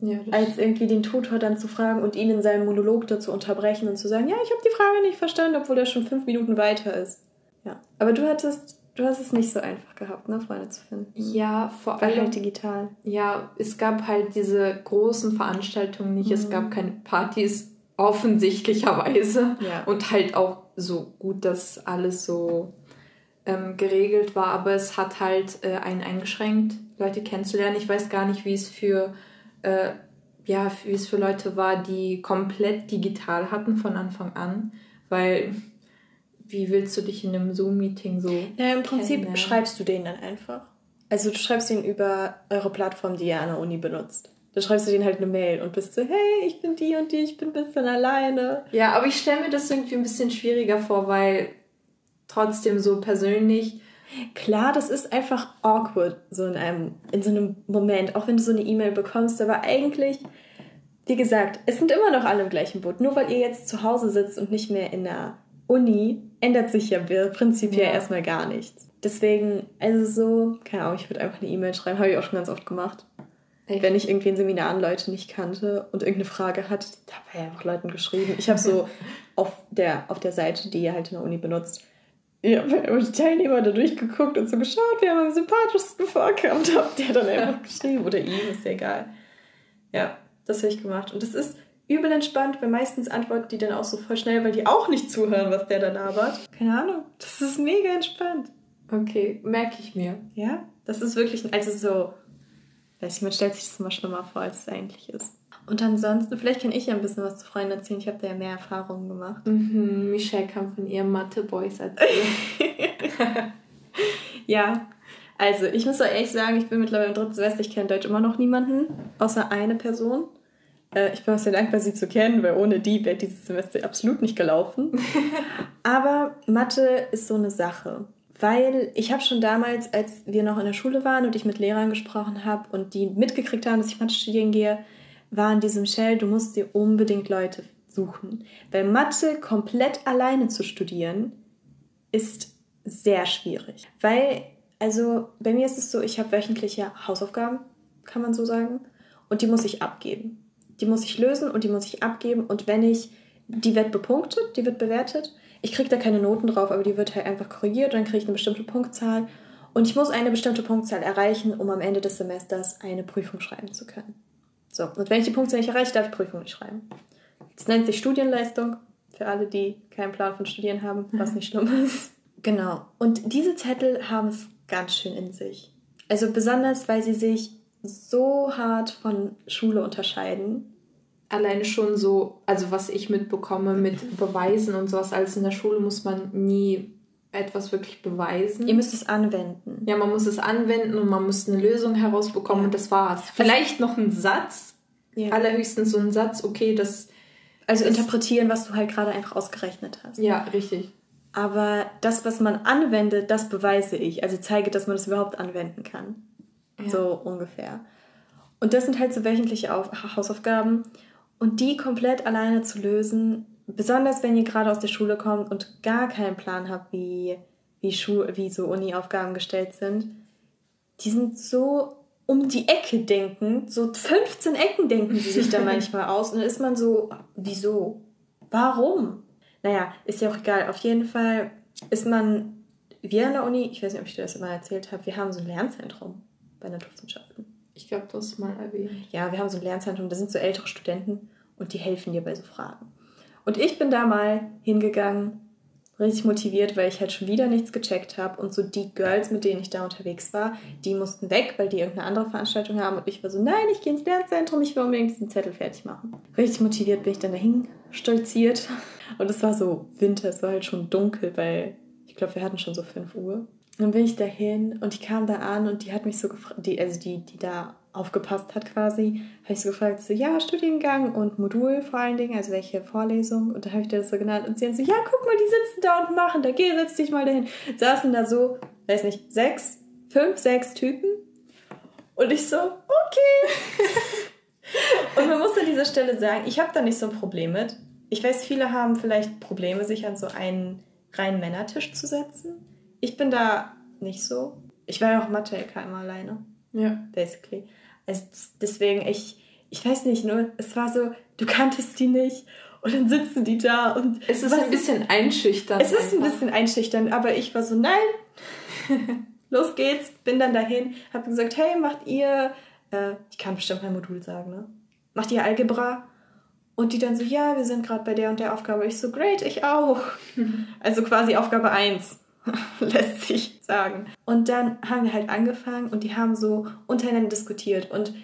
Ja, als irgendwie den Tutor dann zu fragen und ihn in seinem Monolog dazu unterbrechen und zu sagen, ja, ich habe die Frage nicht verstanden, obwohl er schon fünf Minuten weiter ist. Ja. Aber du hattest, du hast es nicht so einfach gehabt, ne, Freunde zu finden. Ja, vor allem. halt digital. Ja, es gab halt diese großen Veranstaltungen nicht, mhm. es gab keine Partys, offensichtlicherweise. Ja. Und halt auch so gut, dass alles so ähm, geregelt war, aber es hat halt äh, einen eingeschränkt, Leute kennenzulernen. Ich weiß gar nicht, wie es für äh, ja, wie es für Leute war, die komplett digital hatten von Anfang an, weil wie willst du dich in einem Zoom-Meeting so? Ja, im Prinzip schreibst du denen dann einfach. Also du schreibst ihnen über eure Plattform, die ihr an der Uni benutzt. Dann schreibst du denen halt eine Mail und bist so, hey, ich bin die und die, ich bin ein bisschen alleine. Ja, aber ich stelle mir das irgendwie ein bisschen schwieriger vor, weil trotzdem so persönlich. Klar, das ist einfach awkward, so in einem, in so einem Moment, auch wenn du so eine E-Mail bekommst, aber eigentlich, wie gesagt, es sind immer noch alle im gleichen Boot. Nur weil ihr jetzt zu Hause sitzt und nicht mehr in der Uni ändert sich ja prinzipiell Ja. erstmal gar nichts. Deswegen, also so, keine Ahnung, ich würde einfach eine E-Mail schreiben, habe ich auch schon ganz oft gemacht. Echt? Wenn ich irgendwie in Seminaren Leute nicht kannte und irgendeine Frage hatte, da habe ich einfach Leuten geschrieben. Ich habe so auf der, auf der Seite, die ihr halt in der Uni benutzt, ich habe immer die Teilnehmer da durchgeguckt und so geschaut, wer am sympathischsten vorkommt, und hab der dann einfach geschrieben. Oder ihm, ist ja egal. Ja, das habe ich gemacht. Und das ist übel entspannt, weil meistens antworten die dann auch so voll schnell, weil die auch nicht zuhören, was der da labert. Keine Ahnung. Das ist mega entspannt. Okay, merke ich mir. Ja, das ist wirklich, also so, weiß ich, man stellt sich das immer schlimmer vor, als es eigentlich ist. Und ansonsten, vielleicht kann ich ja ein bisschen was zu Freunden erzählen. Ich habe da ja mehr Erfahrungen gemacht. Mhm, Michelle kann von ihrem Mathe-Boys erzählen. Ja, also ich muss auch ehrlich sagen, ich bin mittlerweile im dritten Semester, ich kenne Deutsch immer noch niemanden, außer eine Person. Äh, ich bin auch sehr dankbar, sie zu kennen, weil ohne die wäre dieses Semester absolut nicht gelaufen. Aber Mathe ist so eine Sache. Weil ich habe schon damals, als wir noch in der Schule waren und ich mit Lehrern gesprochen habe und die mitgekriegt haben, dass ich Mathe studieren gehe, war in diesem Shell, du musst dir unbedingt Leute suchen. Weil Mathe komplett alleine zu studieren, ist sehr schwierig. Weil, also bei mir ist es so, ich habe wöchentliche Hausaufgaben, kann man so sagen, und die muss ich abgeben. Die muss ich lösen und die muss ich abgeben. Und wenn ich, die wird bepunktet, die wird bewertet. Ich kriege da keine Noten drauf, aber die wird halt einfach korrigiert und dann kriege ich eine bestimmte Punktzahl. Und ich muss eine bestimmte Punktzahl erreichen, um am Ende des Semesters eine Prüfung schreiben zu können. So, und wenn ich die Punktzahl nicht erreiche, darf ich Prüfung nicht schreiben. Das nennt sich Studienleistung, für alle, die keinen Plan von Studieren haben, was nicht schlimm ist. Genau. Und diese Zettel haben es ganz schön in sich. Also besonders, weil sie sich so hart von Schule unterscheiden. Alleine schon so, also was ich mitbekomme mit Beweisen und sowas, als in der Schule muss man nie etwas wirklich beweisen. Ihr müsst es anwenden. Ja, man muss es anwenden und man muss eine Lösung herausbekommen Ja. und das war's. Vielleicht noch ein Satz, Ja. allerhöchstens so ein Satz, okay, das, Also das- interpretieren, was du halt gerade einfach ausgerechnet hast. ja, richtig. Aber das, was man anwendet, das beweise ich. Also zeige, dass man das überhaupt anwenden kann. Ja. So ungefähr. Und das sind halt so wöchentliche Auf Hausaufgaben. Und die komplett alleine zu lösen, besonders wenn ihr gerade aus der Schule kommt und gar keinen Plan habt, wie, wie, Schu wie so Uni-Aufgaben gestellt sind, die sind so um die Ecke denken, so 15 Ecken denken sie sich da manchmal aus. Und dann ist man so, wieso? Warum? Naja, ist ja auch egal. Auf jeden Fall ist man, wir an der Uni, ich weiß nicht, ob ich dir das immer erzählt habe, wir haben so ein Lernzentrum bei Naturwissenschaften. Ich glaube, hast es mal erwähnt. Ja, wir haben so ein Lernzentrum, da sind so ältere Studenten und die helfen dir bei so Fragen. Und ich bin da mal hingegangen, richtig motiviert, weil ich halt schon wieder nichts gecheckt habe. Und so die Girls, mit denen ich da unterwegs war, die mussten weg, weil die irgendeine andere Veranstaltung haben. Und ich war so, nein, ich gehe ins Lernzentrum, ich will unbedingt diesen Zettel fertig machen. Richtig motiviert bin ich dann dahin stolziert. Und es war so Winter, es war halt schon dunkel, weil ich glaube, wir hatten schon so 5 Uhr. Dann bin ich dahin und ich kam da an und die hat mich so gefragt, die, also die, die da aufgepasst hat quasi, habe ich so gefragt, so, ja, Studiengang und Modul vor allen Dingen, also welche Vorlesung. Und da habe ich dir das so genannt und sie hat so, ja, guck mal, die sitzen da und machen, da geh, setz dich mal dahin. Saßen da so, weiß nicht, sechs, fünf, sechs Typen. Und ich so, okay. und man muss an dieser Stelle sagen, ich habe da nicht so ein Problem mit. Ich weiß, viele haben vielleicht Probleme, sich an so einen reinen Männertisch zu setzen. Ich bin da nicht so. Ich war ja auch Mathe-LK immer alleine Ja. basically. Also deswegen, ich, ich weiß nicht, nur es war so, du kanntest die nicht und dann sitzen die da und Es ist ein bisschen einschüchternd. Es ist ein bisschen einschüchternd, aber ich war so, nein, los geht's, bin dann dahin, hab gesagt, hey, macht ihr, äh, ich kann bestimmt mein Modul sagen, ne? Macht ihr Algebra? Und die dann so, ja, wir sind gerade bei der und der Aufgabe. Ich so, great, ich auch. Also quasi Aufgabe 1, lässt sich sagen. Und dann haben wir halt angefangen und die haben so untereinander diskutiert. Und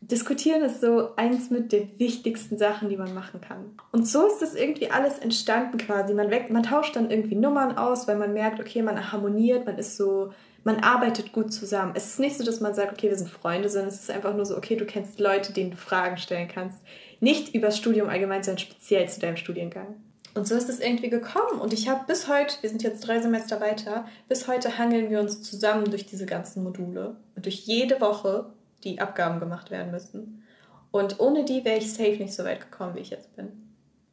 diskutieren ist so eins mit der wichtigsten Sachen, die man machen kann. Und so ist das irgendwie alles entstanden quasi. Man, weg, man tauscht dann irgendwie Nummern aus, weil man merkt, okay, man harmoniert, man ist so, man arbeitet gut zusammen. Es ist nicht so, dass man sagt, okay, wir sind Freunde, sondern es ist einfach nur so, okay, du kennst Leute, denen du Fragen stellen kannst. Nicht übers Studium allgemein, sondern speziell zu deinem Studiengang. Und so ist es irgendwie gekommen. Und ich habe bis heute, wir sind jetzt drei Semester weiter, bis heute hangeln wir uns zusammen durch diese ganzen Module und durch jede Woche, die Abgaben gemacht werden müssen. Und ohne die wäre ich safe nicht so weit gekommen, wie ich jetzt bin.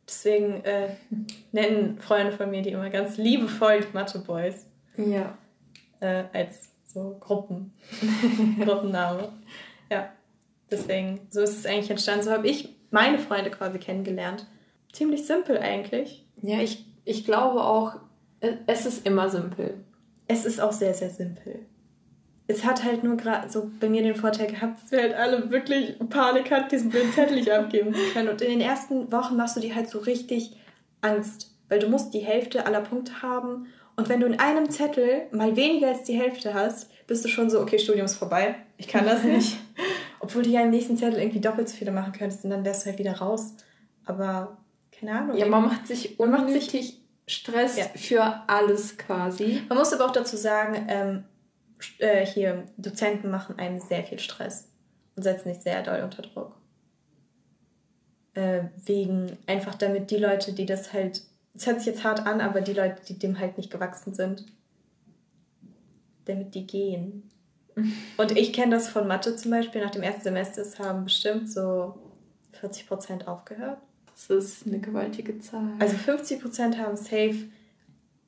Deswegen äh, nennen Freunde von mir die immer ganz liebevoll die Mathe Boys. Ja. Äh, als so Gruppen. Gruppenname. Ja. Deswegen, so ist es eigentlich entstanden. So habe ich meine Freunde quasi kennengelernt. Ziemlich simpel eigentlich. Ja, ich, ich glaube auch, es ist immer simpel. Es ist auch sehr, sehr simpel. Es hat halt nur gerade so bei mir den Vorteil gehabt, dass wir halt alle wirklich Panik hatten, diesen blöden Zettel nicht abgeben zu können. Und in den ersten Wochen machst du dir halt so richtig Angst, weil du musst die Hälfte aller Punkte haben. Und wenn du in einem Zettel mal weniger als die Hälfte hast, bist du schon so, okay, Studium ist vorbei, ich kann das nicht. Obwohl du ja im nächsten Zettel irgendwie doppelt so viele machen könntest und dann wärst du halt wieder raus. Aber keine Ahnung. Ja, man macht sich unnötig Stress ja. für alles quasi. Man muss aber auch dazu sagen, ähm, äh, hier, Dozenten machen einem sehr viel Stress und setzen sich sehr doll unter Druck. Äh, wegen, einfach damit die Leute, die das halt, es hört sich jetzt hart an, aber die Leute, die dem halt nicht gewachsen sind, damit die gehen. Und ich kenne das von Mathe zum Beispiel. Nach dem ersten Semester haben bestimmt so 40 Prozent aufgehört. Das ist eine gewaltige Zahl. Also 50 Prozent haben safe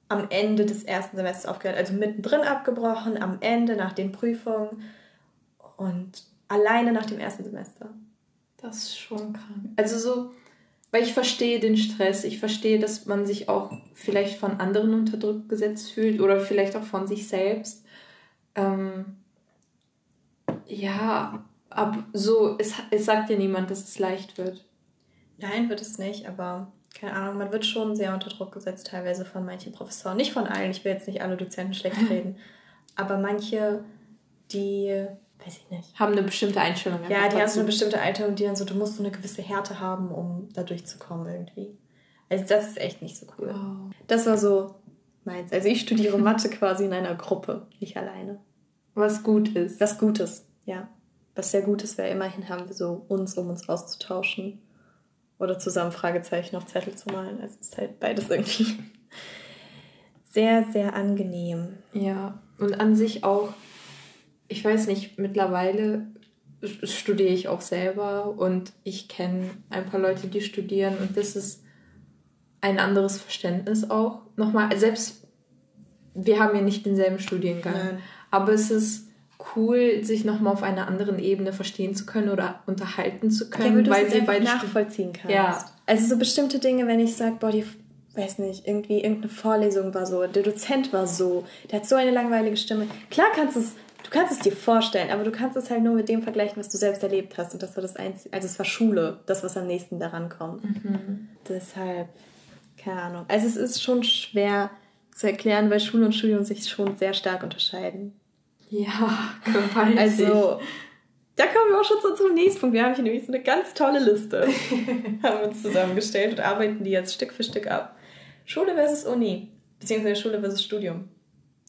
am Ende des ersten Semesters aufgehört. Also mittendrin abgebrochen, am Ende nach den Prüfungen und alleine nach dem ersten Semester. Das ist schon krank. Also so, weil ich verstehe den Stress. Ich verstehe, dass man sich auch vielleicht von anderen unter Druck gesetzt fühlt oder vielleicht auch von sich selbst. Ähm, ja, aber so, es, es sagt ja niemand, dass es leicht wird. Nein, wird es nicht, aber keine Ahnung, man wird schon sehr unter Druck gesetzt, teilweise von manchen Professoren. Nicht von allen, ich will jetzt nicht alle Dozenten schlecht reden, aber manche, die, weiß ich nicht. Haben eine bestimmte Einstellung. Ja, die haben so eine bestimmte Einstellung, die dann so, du musst so eine gewisse Härte haben, um da durchzukommen irgendwie. Also das ist echt nicht so cool. Wow. Das war so meins. Also ich studiere Mathe quasi in einer Gruppe, nicht alleine. Was gut ist. Was Gutes, ja. Was sehr gut ist, weil immerhin haben wir so uns, um uns auszutauschen oder zusammen Fragezeichen auf Zettel zu malen. Also es ist halt beides irgendwie sehr, sehr angenehm. Ja, und an sich auch, ich weiß nicht, mittlerweile studiere ich auch selber und ich kenne ein paar Leute, die studieren und das ist ein anderes Verständnis auch. Nochmal, selbst wir haben ja nicht denselben Studiengang, Nein. aber es ist cool, sich nochmal auf einer anderen Ebene verstehen zu können oder unterhalten zu können, ja, weil, weil sie beide nachvollziehen kannst. Ja. Also so bestimmte Dinge, wenn ich sage, boah, die weiß nicht, irgendwie irgendeine Vorlesung war so, der Dozent war so, der hat so eine langweilige Stimme. Klar kannst du es, du kannst es dir vorstellen, aber du kannst es halt nur mit dem vergleichen, was du selbst erlebt hast. Und das war das Einzige, also es war Schule, das, was am nächsten daran kommt. Mhm. Deshalb, keine Ahnung. Also es ist schon schwer zu erklären, weil Schule und Studium sich schon sehr stark unterscheiden. Ja, gewaltig. Also, da kommen wir auch schon so zum nächsten Punkt. Wir haben hier nämlich so eine ganz tolle Liste. haben uns zusammengestellt und arbeiten die jetzt Stück für Stück ab. Schule versus Uni, beziehungsweise Schule versus Studium.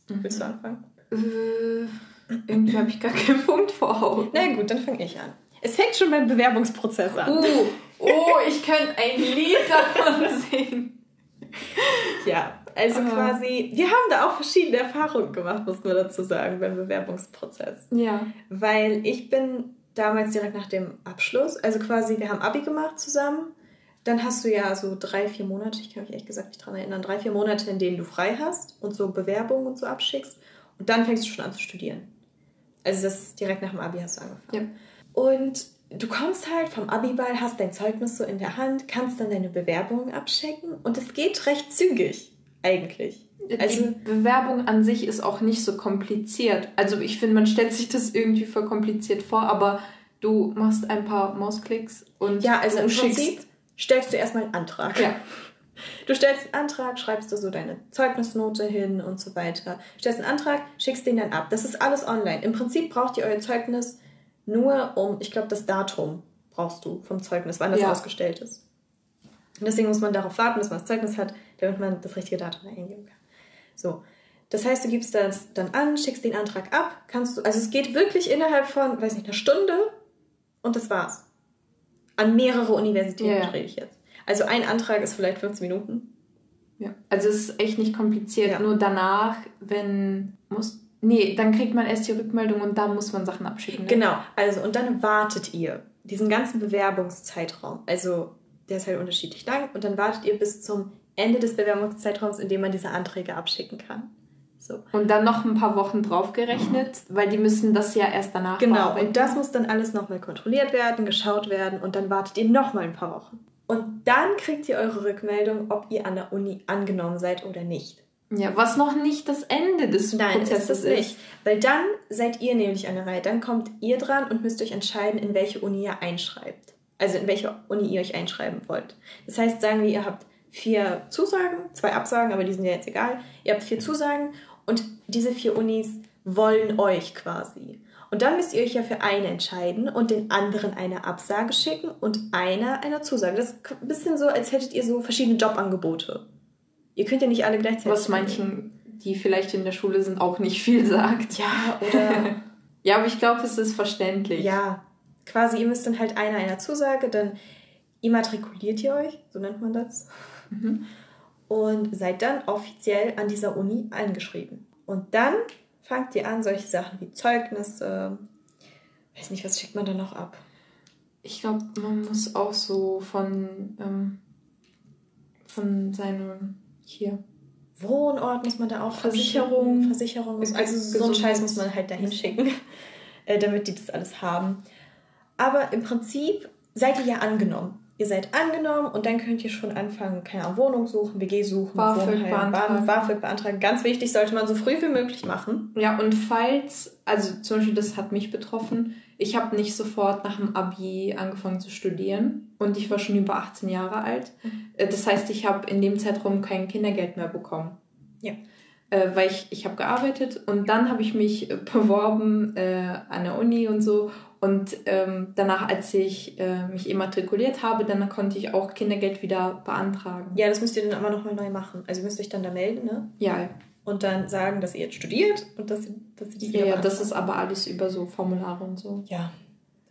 Mhm. Willst du anfangen? Äh, irgendwie habe ich gar keinen Punkt vor Augen. Na gut, dann fange ich an. Es fängt schon beim Bewerbungsprozess an. Uh, oh, ich könnte ein Lied davon singen. Ja, also ah. quasi, wir haben da auch verschiedene Erfahrungen gemacht, muss man dazu sagen, beim Bewerbungsprozess. Ja. Weil ich bin damals direkt nach dem Abschluss, also quasi, wir haben Abi gemacht zusammen. Dann hast du ja so drei, vier Monate, ich kann mich ehrlich gesagt nicht daran erinnern, drei, vier Monate, in denen du frei hast und so Bewerbungen und so abschickst. Und dann fängst du schon an zu studieren. Also das ist direkt nach dem Abi hast du angefangen. Ja. Und du kommst halt vom Abiball, hast dein Zeugnis so in der Hand, kannst dann deine Bewerbungen abschicken und es geht recht zügig eigentlich. Also, die Bewerbung an sich ist auch nicht so kompliziert. Also ich finde, man stellt sich das irgendwie voll kompliziert vor, aber du machst ein paar Mausklicks und ja, also im Prinzip stellst du erstmal einen Antrag. Ja. Du stellst einen Antrag, schreibst du so deine Zeugnisnote hin und so weiter. Stellst einen Antrag, schickst den dann ab. Das ist alles online. Im Prinzip braucht ihr euer Zeugnis nur um, ich glaube, das Datum brauchst du vom Zeugnis, wann das ja. ausgestellt ist. Und deswegen muss man darauf warten, bis man das Zeugnis hat, damit man das richtige Datum eingeben kann. So. Das heißt, du gibst das dann an, schickst den Antrag ab, kannst du, also es geht wirklich innerhalb von, weiß nicht, einer Stunde und das war's. An mehrere Universitäten ja. rede ich jetzt. Also ein Antrag ist vielleicht 15 Minuten. Ja. Also es ist echt nicht kompliziert. Ja. Nur danach, wenn muss. Nee, dann kriegt man erst die Rückmeldung und dann muss man Sachen abschicken. Ne? Genau, also und dann wartet ihr diesen ganzen Bewerbungszeitraum. Also der ist halt unterschiedlich lang und dann wartet ihr bis zum Ende des Bewerbungszeitraums, in dem man diese Anträge abschicken kann. So. Und dann noch ein paar Wochen draufgerechnet, weil die müssen das ja erst danach Genau, und das muss dann alles nochmal kontrolliert werden, geschaut werden und dann wartet ihr nochmal ein paar Wochen. Und dann kriegt ihr eure Rückmeldung, ob ihr an der Uni angenommen seid oder nicht. Ja, was noch nicht das Ende des Nein, Prozesses ist. Nicht. Weil dann seid ihr nämlich an der Reihe. Dann kommt ihr dran und müsst euch entscheiden, in welche Uni ihr einschreibt. Also in welche Uni ihr euch einschreiben wollt. Das heißt, sagen wir, ihr habt vier Zusagen, zwei Absagen, aber die sind ja jetzt egal. Ihr habt vier Zusagen und diese vier Unis wollen euch quasi. Und dann müsst ihr euch ja für eine entscheiden und den anderen eine Absage schicken und einer eine Zusage. Das ist ein bisschen so, als hättet ihr so verschiedene Jobangebote. Ihr könnt ja nicht alle gleichzeitig. Was manchen, die vielleicht in der Schule sind, auch nicht viel sagt. Ja, oder. ja, aber ich glaube, es ist verständlich. Ja. Quasi, ihr müsst dann halt einer einer Zusage, dann immatrikuliert ihr euch, so nennt man das. Mhm und seid dann offiziell an dieser Uni eingeschrieben. Und dann fangt ihr an, solche Sachen wie Zeugnisse, weiß nicht, was schickt man da noch ab? Ich glaube, man muss auch so von, ähm, von seinem hier. Wohnort muss man da auch Versicherung, Versicherung, muss, also so einen Scheiß muss man halt dahin schicken, äh, damit die das alles haben. Aber im Prinzip seid ihr ja angenommen ihr seid angenommen und dann könnt ihr schon anfangen, keine Ahnung, Wohnung suchen, WG suchen, BAföG beantragen. BAföG beantragen. Ganz wichtig, sollte man so früh wie möglich machen. Ja, und falls, also zum Beispiel, das hat mich betroffen, ich habe nicht sofort nach dem Abi angefangen zu studieren und ich war schon über 18 Jahre alt. Mhm. Äh, das heißt, ich habe in dem Zeitraum kein Kindergeld mehr bekommen. Ja. Äh, weil ich, ich habe gearbeitet und dann habe ich mich beworben äh, an der Uni und so und ähm, danach, als ich äh, mich immatrikuliert habe, dann konnte ich auch Kindergeld wieder beantragen. Ja, das müsst ihr dann aber nochmal neu machen. Also ihr müsst euch dann da melden, ne? Ja. Und dann sagen, dass ihr jetzt studiert und dass, dass ihr das Ja, ja das ist aber alles über so Formulare und so. Ja.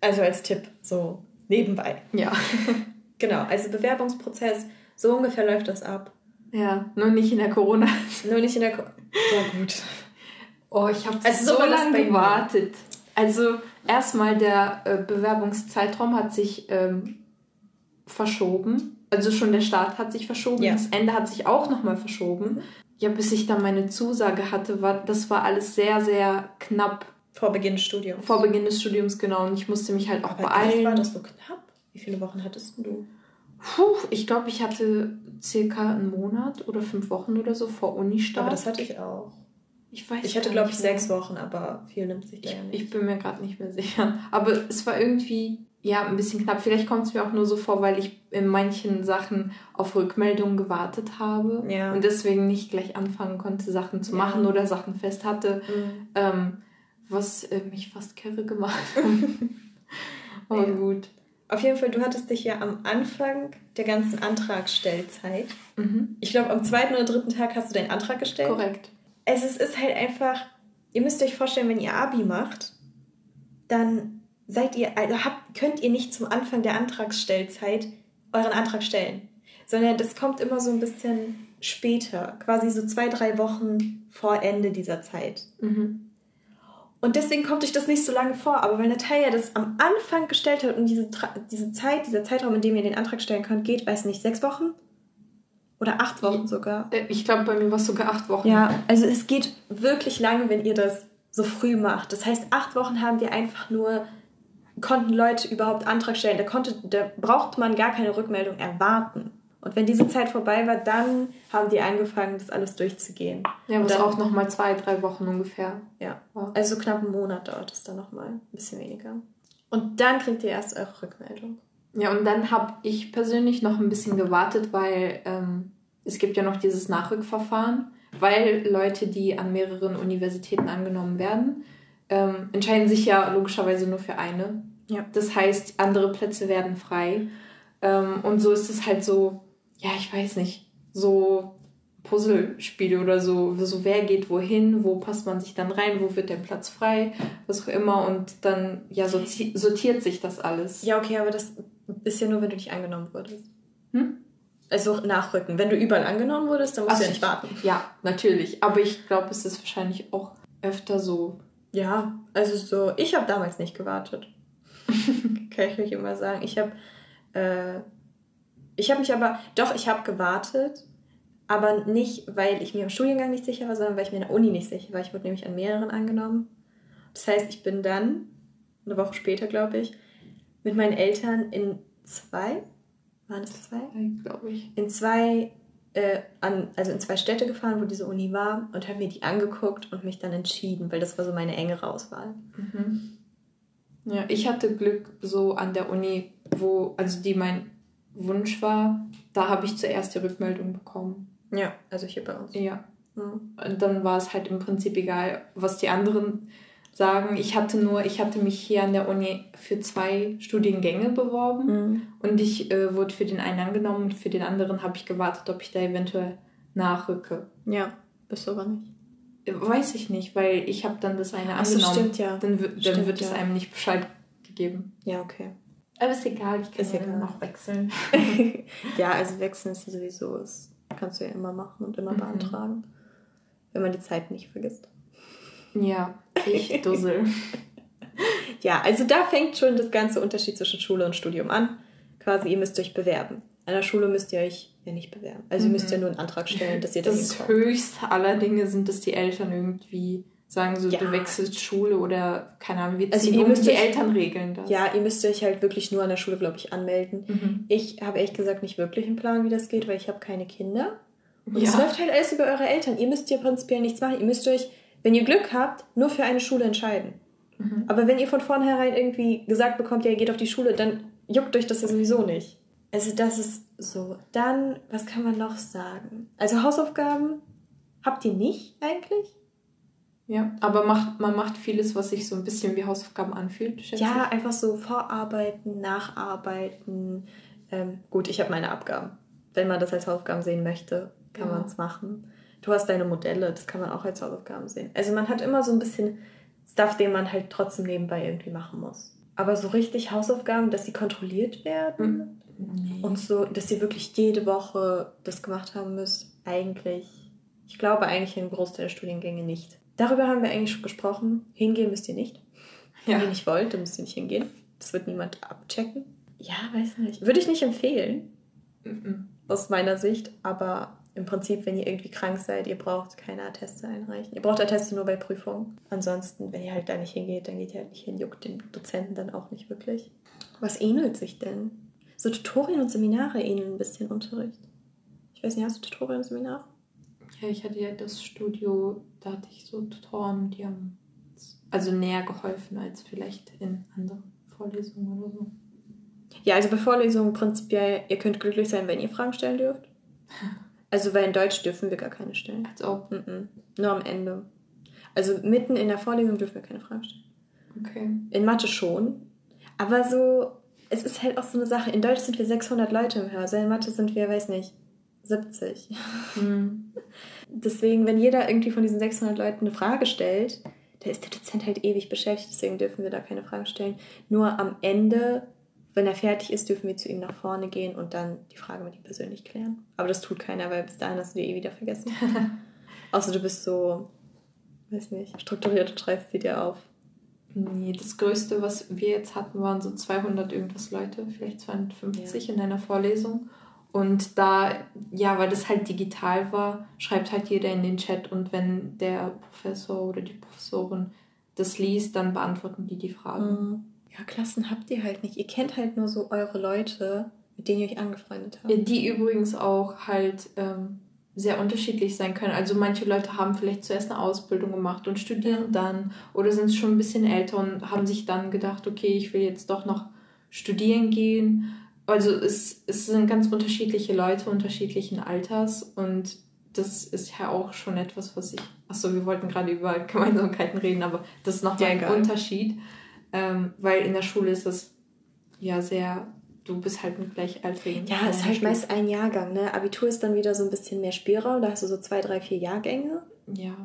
Also als Tipp, so nebenbei. Ja. genau, also Bewerbungsprozess, so ungefähr läuft das ab. Ja, nur nicht in der Corona. nur nicht in der Corona. Ja, gut. Oh, ich habe also so lange gewartet. Also erstmal der äh, Bewerbungszeitraum hat sich ähm, verschoben. Also schon der Start hat sich verschoben, ja. das Ende hat sich auch nochmal verschoben. Ja, bis ich dann meine Zusage hatte, war das war alles sehr, sehr knapp. Vor Beginn des Studiums. Vor Beginn des Studiums, genau. Und ich musste mich halt auch Aber beeilen. war das so knapp? Wie viele Wochen hattest du? Puh, ich glaube, ich hatte circa einen Monat oder fünf Wochen oder so vor Uni-Start. Aber das hatte ich auch. Ich weiß Ich hatte, glaube ich, sechs Wochen, aber viel nimmt sich da ich, ja nicht. Ich bin mir gerade nicht mehr sicher. Aber es war irgendwie, ja, ein bisschen knapp. Vielleicht kommt es mir auch nur so vor, weil ich in manchen Sachen auf Rückmeldungen gewartet habe ja. und deswegen nicht gleich anfangen konnte, Sachen zu machen ja. oder Sachen fest hatte, mhm. ähm, was äh, mich fast kirre gemacht hat. aber ja. gut. Auf jeden Fall, du hattest dich ja am Anfang der ganzen Antragstellzeit, mhm. ich glaube am zweiten oder dritten Tag hast du deinen Antrag gestellt. Korrekt es ist, ist halt einfach, ihr müsst euch vorstellen, wenn ihr Abi macht, dann seid ihr, also habt, könnt ihr nicht zum Anfang der Antragsstellzeit euren Antrag stellen, sondern das kommt immer so ein bisschen später, quasi so zwei, drei Wochen vor Ende dieser Zeit. Mhm. Und deswegen kommt euch das nicht so lange vor. Aber weil Natalia das am Anfang gestellt hat und diese, diese Zeit, dieser Zeitraum, in dem ihr den Antrag stellen könnt, geht, weiß nicht, sechs Wochen? Oder acht Wochen sogar. Äh, ich glaube, bei mir war es sogar acht Wochen. Ja, also es geht wirklich lange, wenn ihr das so früh macht. Das heißt, acht Wochen haben wir einfach nur, konnten Leute überhaupt Antrag stellen. Da, konnte, da braucht man gar keine Rückmeldung erwarten. Und wenn diese Zeit vorbei war, dann haben die angefangen, das alles durchzugehen. Ja, aber es auch nochmal zwei, drei Wochen ungefähr. Ja. Also so knapp einen Monat dauert es dann nochmal. Ein bisschen weniger. Und dann kriegt ihr erst eure Rückmeldung. Ja, und dann habe ich persönlich noch ein bisschen gewartet, weil ähm, es gibt ja noch dieses Nachrückverfahren, weil Leute, die an mehreren Universitäten angenommen werden, ähm, entscheiden sich ja logischerweise nur für eine. Ja. Das heißt, andere Plätze werden frei. Ähm, und so ist es halt so, ja, ich weiß nicht, so Puzzlespiele oder so, so wer geht wohin, wo passt man sich dann rein, wo wird der Platz frei, was auch immer und dann ja sortiert sich das alles. Ja, okay, aber das ist ja nur, wenn du nicht angenommen wurdest. Hm? Also nachrücken. Wenn du überall angenommen wurdest, dann musst also du ja nicht warten. Ja, natürlich. Aber ich glaube, es ist wahrscheinlich auch öfter so. Ja, also so, ich habe damals nicht gewartet. Kann ich euch immer sagen. Ich habe, äh, Ich habe mich aber, doch, ich habe gewartet, aber nicht, weil ich mir im Studiengang nicht sicher war, sondern weil ich mir in der Uni nicht sicher war. Ich wurde nämlich an mehreren angenommen. Das heißt, ich bin dann, eine Woche später, glaube ich, mit meinen Eltern in zwei, waren es zwei? Glaube ich. In zwei, äh, an, also in zwei Städte gefahren, wo diese Uni war und habe mir die angeguckt und mich dann entschieden, weil das war so meine engere Auswahl. Mhm. Ja, ich hatte Glück so an der Uni, wo, also die mein Wunsch war, da habe ich zuerst die Rückmeldung bekommen. Ja, also hier bei uns. Ja. Mhm. Und dann war es halt im Prinzip egal, was die anderen sagen. Ich hatte nur, ich hatte mich hier an der Uni für zwei Studiengänge beworben Mhm. und ich äh, wurde für den einen angenommen und für den anderen habe ich gewartet, ob ich da eventuell nachrücke. Ja, bist du aber nicht. Weiß ich nicht, weil ich habe dann das eine angenommen. stimmt, ja. Dann, wird- dann Stimmt, wird es ja. einem nicht Bescheid gegeben. Ja, okay. Aber ist egal, ich kann Ist ja egal. noch wechseln. ja, also wechseln ist sowieso, das kannst du ja immer machen und immer Mhm. beantragen. Wenn man die Zeit nicht vergisst. Ja, ich dussel. Ja, also da fängt schon das ganze Unterschied zwischen Schule und Studium an. Quasi, ihr müsst euch bewerben. An der Schule müsst ihr euch ja nicht bewerben. Also ihr müsst ja nur einen Antrag stellen, dass ihr da Das hinkommt. höchste aller Dinge sind, dass die Eltern irgendwie sagen so, Ja. du wechselst Schule oder keine Ahnung, wir Also ziehen ihr um, müsst die euch- Eltern regeln das. Ja, ihr müsst euch halt wirklich nur an der Schule, glaube ich, anmelden. Mhm. Ich habe ehrlich gesagt nicht wirklich einen Plan, wie das geht, weil ich habe keine Kinder. Und es Ja. läuft halt alles über eure Eltern. Ihr müsst ja prinzipiell nichts machen. Ihr müsst euch, wenn ihr Glück habt, nur für eine Schule entscheiden. Mhm. Aber wenn ihr von vornherein irgendwie gesagt bekommt, ja, ihr geht auf die Schule, dann juckt euch das ja sowieso nicht. Also das ist so. Dann, was kann man noch sagen? Also Hausaufgaben habt ihr nicht eigentlich? ja, aber macht, man macht vieles, was sich so ein bisschen wie Hausaufgaben anfühlt, schätze Ja, einfach so Vorarbeiten, Nacharbeiten. Ähm, gut, ich habe meine Abgaben. Wenn man das als Hausaufgaben sehen möchte, kann Ja. man es machen. Du hast deine Modelle, das kann man auch als Hausaufgaben sehen. Also man hat immer so ein bisschen Stuff, den man halt trotzdem nebenbei irgendwie machen muss. Aber so richtig Hausaufgaben, dass sie kontrolliert werden ich. Nee. und so, dass ihr wirklich jede Woche das gemacht haben müsst, eigentlich. Ich glaube eigentlich in Großteil der Studiengänge nicht. Darüber haben wir eigentlich schon gesprochen. Hingehen müsst ihr nicht. Wenn ja. ihr nicht wollt, dann müsst ihr nicht hingehen. Das wird niemand abchecken. Ja, weiß nicht. Würde ich nicht empfehlen, Mhm. aus meiner Sicht. Aber im Prinzip, wenn ihr irgendwie krank seid, ihr braucht keine Atteste einreichen. Ihr braucht Atteste nur bei Prüfungen. Ansonsten, wenn ihr halt da nicht hingeht, dann geht ihr halt nicht hin. Juckt den Dozenten dann auch nicht wirklich. Was ähnelt sich denn? So Tutorien und Seminare ähneln ein bisschen Unterricht. Ich weiß nicht, hast du Tutorien und Seminare? Ja, ich hatte ja das Studio, da hatte ich so Tutoren, die haben also näher geholfen als vielleicht in anderen Vorlesungen oder so. Ja, also bei Vorlesungen prinzipiell, ihr könnt glücklich sein, wenn ihr Fragen stellen dürft. Also weil in Deutsch dürfen wir gar keine stellen. Als ob. Mhm. Nur am Ende. Also mitten in der Vorlesung dürfen wir keine Fragen stellen. Okay. In Mathe schon. Aber so, es ist halt auch so eine Sache. In Deutsch sind wir 600 Leute im Hörsaal, in Mathe sind wir, weiß nicht, 70. Mhm. Deswegen, wenn jeder irgendwie von diesen 600 Leuten eine Frage stellt, da ist der Dozent halt ewig beschäftigt, deswegen dürfen wir da keine Fragen stellen. Nur am Ende, wenn er fertig ist, dürfen wir zu ihm nach vorne gehen und dann die Frage mit ihm persönlich klären. Aber das tut keiner, weil bis dahin hast du die eh wieder vergessen. Außer du bist so, weiß nicht, strukturiert und schreibst sie dir auf. Nee, das Größte, was wir jetzt hatten, waren so 200 irgendwas Leute, vielleicht 250 in einer Vorlesung. Und da, ja, weil das halt digital war, schreibt halt jeder in den Chat und wenn der Professor oder die Professorin das liest, dann beantworten die die Fragen. Mhm. Ja, Klassen habt ihr halt nicht. Ihr kennt halt nur so eure Leute, mit denen ihr euch angefreundet habt. Die übrigens auch halt ähm, sehr unterschiedlich sein können. Also manche Leute haben vielleicht zuerst eine Ausbildung gemacht und studieren dann oder sind schon ein bisschen älter und haben sich dann gedacht, okay, ich will jetzt doch noch studieren gehen. Also es, es sind ganz unterschiedliche Leute unterschiedlichen Alters und das ist ja auch schon etwas, was ich. Achso, wir wollten gerade über Gemeinsamkeiten reden, aber das ist nochmal Ja, ein egal. Unterschied. Ähm, weil in der Schule ist es ja sehr, du bist halt mit Gleichaltrigen. Ja, es ist halt meist ein Jahrgang, ne? Abitur ist dann wieder so ein bisschen mehr Spielraum, da hast du so zwei, drei, vier Jahrgänge. Ja.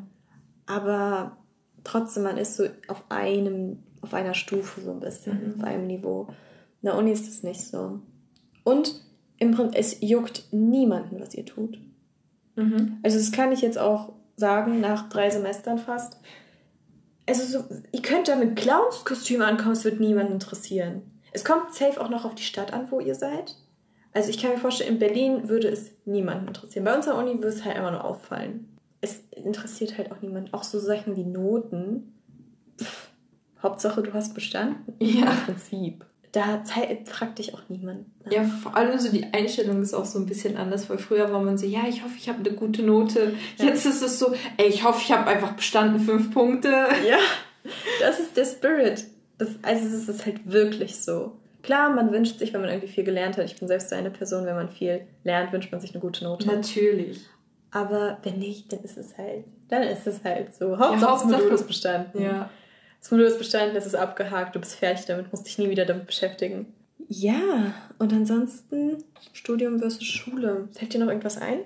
Aber trotzdem, man ist so auf einem, auf einer Stufe so ein bisschen, Mhm. auf einem Niveau. In der Uni ist das nicht so. Und im Prinzip, es juckt niemanden, was ihr tut. Mhm. Also das kann ich jetzt auch sagen, nach drei Semestern fast. Also so, ihr könnt da mit Clownskostüm ankommen, es wird niemanden interessieren. Es kommt safe auch noch auf die Stadt an, wo ihr seid. Also ich kann mir vorstellen, in Berlin würde es niemanden interessieren. Bei uns an der Uni würde es halt einfach nur auffallen. Es interessiert halt auch niemanden. Auch so Sachen wie Noten. Pff, Hauptsache, du hast bestanden. Ja. Im Prinzip. Da fragt dich auch niemand. Ne? Ja, vor allem so die Einstellung ist auch so ein bisschen anders, weil früher war man so, ja, ich hoffe, ich habe eine gute Note. Ja. Jetzt ist es so, ey, ich hoffe, ich habe einfach bestanden fünf Punkte. Ja, das ist der Spirit. Das, also es ist halt wirklich so. Klar, man wünscht sich, wenn man irgendwie viel gelernt hat. Ich bin selbst so eine Person, wenn man viel lernt, wünscht man sich eine gute Note. Natürlich. Aber wenn nicht, dann ist es halt, dann ist es halt so. Hauptsache, ja, Hauptsache Modul ist bestanden. Ja. Das Modul ist bestanden, es ist abgehakt, du bist fertig damit, musst dich nie wieder damit beschäftigen. Ja, und ansonsten Studium versus Schule. Fällt dir noch irgendwas ein?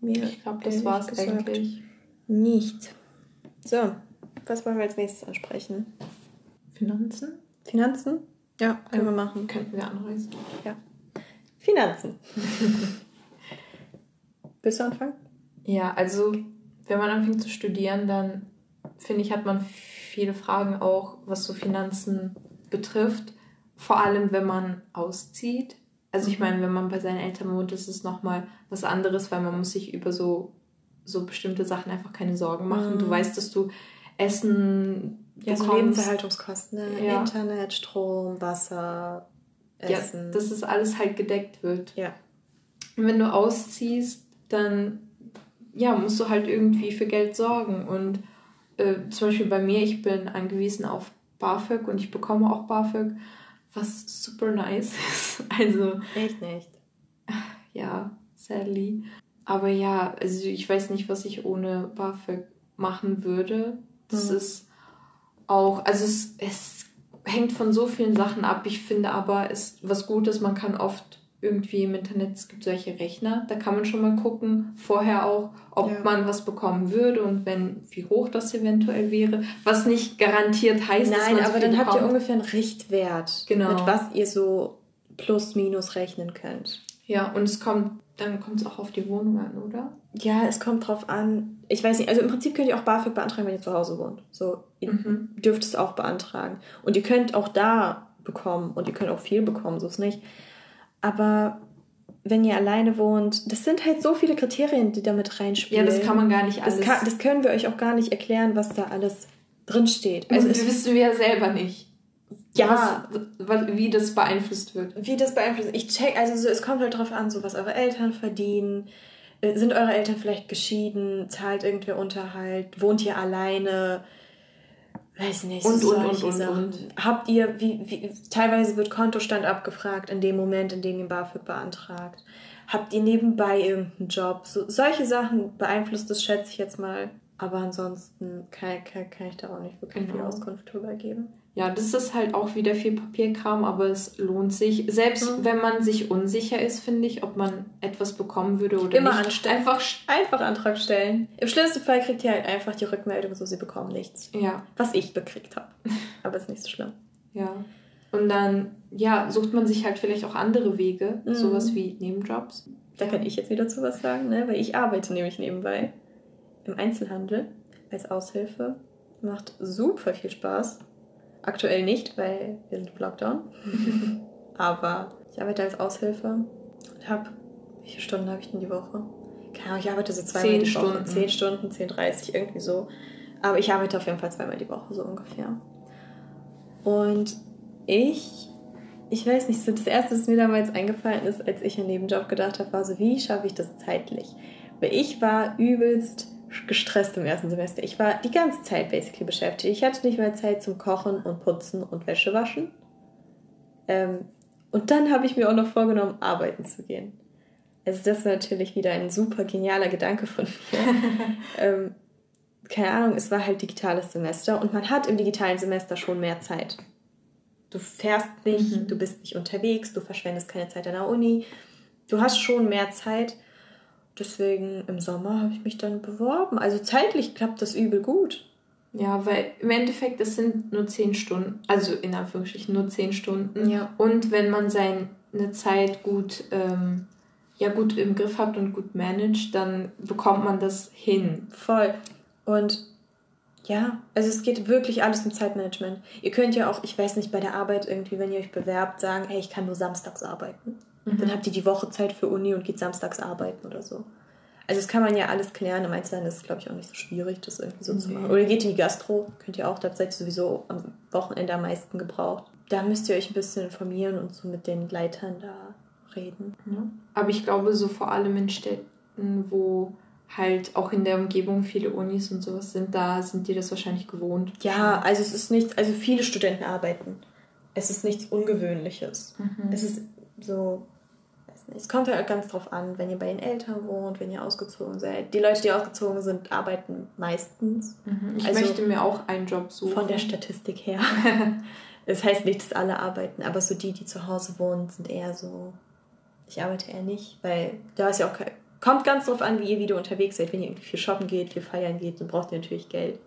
Mir ich glaube, das war es eigentlich. Nicht. So, was wollen wir als nächstes ansprechen? Finanzen? Finanzen? Ja, können wir machen. Könnten wir anreißen. Ja. Finanzen. Willst du anfangen? Ja, also wenn man anfängt zu studieren, dann finde ich, hat man viele Fragen auch, was so Finanzen betrifft. Vor allem, wenn man auszieht. Also ich mhm. meine, wenn man bei seinen Eltern wohnt, ist es nochmal was anderes, weil man muss sich über so, so bestimmte Sachen einfach keine Sorgen machen. Mhm. Du weißt, dass du Essen ja, so Lebenserhaltungskosten, ne? ja. Internet, Strom, Wasser, Essen. Ja, dass es alles halt gedeckt wird. Ja. Und wenn du ausziehst, dann ja, musst du halt irgendwie für Geld sorgen. Und äh, zum Beispiel bei mir, ich bin angewiesen auf BAföG und ich bekomme auch BAföG, was super nice ist. Also. Echt nicht. Ja, sadly. Aber ja, also ich weiß nicht, was ich ohne BAföG machen würde. Das mhm. ist auch, also es, es hängt von so vielen Sachen ab. Ich finde aber, es ist was Gutes, man kann oft irgendwie im Internet, es gibt solche Rechner, da kann man schon mal gucken, vorher auch, ob ja. man was bekommen würde und wenn, wie hoch das eventuell wäre, was nicht garantiert heißt, Nein, dass man aber dann bekommt. habt ihr ungefähr einen Richtwert, genau. mit was ihr so plus minus rechnen könnt. Ja, und es kommt, dann kommt es auch auf die Wohnung an, oder? Ja, es kommt drauf an. Ich weiß nicht, also im Prinzip könnt ihr auch BAföG beantragen, wenn ihr zu Hause wohnt. So, ihr mhm. dürft es auch beantragen. Und ihr könnt auch da bekommen und ihr könnt auch viel bekommen, so ist nicht. Aber wenn ihr alleine wohnt, das sind halt so viele Kriterien, die damit reinspielen. Ja, das kann man gar nicht alles. Das, kann, das können wir euch auch gar nicht erklären, was da alles drinsteht. Also das wissen wir ja selber nicht. Ja. Was, wie das beeinflusst wird. Wie das beeinflusst. Ich check, also so, es kommt halt drauf an, so was eure Eltern verdienen. Äh, sind eure Eltern vielleicht geschieden? Zahlt irgendwer Unterhalt? Wohnt ihr alleine? Weiß nicht, und, und, und, und, und, Habt ihr, wie, wie, teilweise wird Kontostand abgefragt in dem Moment, in dem ihr BAföG beantragt. Habt ihr nebenbei irgendeinen Job? So, solche Sachen beeinflusst das, schätze ich jetzt mal. Aber ansonsten kann, kann, kann ich da auch nicht wirklich genau. viel Auskunft drüber geben ja, das ist halt auch wieder viel Papierkram, aber es lohnt sich. Selbst mhm. wenn man sich unsicher ist, finde ich, ob man etwas bekommen würde oder Immer nicht. Anstellen. Einfach, einfach Antrag stellen. Im schlimmsten Fall kriegt ihr halt einfach die Rückmeldung, so sie bekommen nichts. Ja. Was ich bekriegt habe. aber ist nicht so schlimm. Ja. Und dann, ja, sucht man sich halt vielleicht auch andere Wege, mhm. sowas wie Nebenjobs. Da kann ich jetzt wieder zu was sagen, ne? weil ich arbeite nämlich nebenbei im Einzelhandel als Aushilfe. Macht super viel Spaß. Aktuell nicht, weil wir sind im Lockdown. Aber ich arbeite als Aushilfe und habe, wie viele Stunden habe ich denn die Woche? Keine Ahnung, ich arbeite so zweimal die Stunden. Woche. Zehn Stunden, zehn, dreißig, irgendwie so. Aber ich arbeite auf jeden Fall zweimal die Woche, so ungefähr. Und ich, ich weiß nicht, so das Erste, was mir damals eingefallen ist, als ich einen Nebenjob gedacht habe, war so, wie schaffe ich das zeitlich? Weil ich war übelst gestresst im ersten Semester. Ich war die ganze Zeit basically beschäftigt. Ich hatte nicht mal Zeit zum Kochen und Putzen und Wäsche waschen. Ähm, und dann habe ich mir auch noch vorgenommen, arbeiten zu gehen. Also das war natürlich wieder ein super genialer Gedanke von mir. ähm, keine Ahnung, es war halt digitales Semester und man hat im digitalen Semester schon mehr Zeit. Du fährst nicht, mhm. du bist nicht unterwegs, du verschwendest keine Zeit an der Uni. Du hast schon mehr Zeit deswegen im Sommer habe ich mich dann beworben. Also zeitlich klappt das übel gut. Ja, weil im Endeffekt, es sind nur zehn Stunden, also in Anführungsstrichen nur zehn Stunden. Ja. Und wenn man seine Zeit gut, ähm, ja, gut im Griff hat und gut managt, dann bekommt man das hin. Voll. Und ja, also es geht wirklich alles um Zeitmanagement. Ihr könnt ja auch, ich weiß nicht, bei der Arbeit irgendwie, wenn ihr euch bewerbt, sagen, hey, ich kann nur samstags arbeiten. Mhm. Dann habt ihr die Woche Zeit für Uni und geht samstags arbeiten oder so. Also das kann man ja alles klären. Im Einzelnen ist es, glaube ich, auch nicht so schwierig, das irgendwie so nee. zu machen. Oder geht in die Gastro, könnt ihr auch, da seid ihr sowieso am Wochenende am meisten gebraucht. Da müsst ihr euch ein bisschen informieren und so mit den Leitern da reden. Ja. Aber ich glaube, so vor allem in Städten, wo halt auch in der Umgebung viele Unis und sowas sind, da sind die das wahrscheinlich gewohnt. Ja, also es ist nicht, also viele Studenten arbeiten. Es ist nichts Ungewöhnliches. Mhm. Es ist so, es kommt ja halt ganz drauf an, wenn ihr bei den Eltern wohnt, wenn ihr ausgezogen seid. Die Leute, die ausgezogen sind, arbeiten meistens. Mhm. Ich also möchte mir auch einen Job suchen. Von der Statistik her. das heißt nicht, dass alle arbeiten, aber so die, die zu Hause wohnen, sind eher so, ich arbeite eher nicht, weil da ist ja auch kein, kommt ganz drauf an, wie ihr wieder unterwegs seid. Wenn ihr irgendwie viel shoppen geht, viel feiern geht, dann braucht ihr natürlich Geld.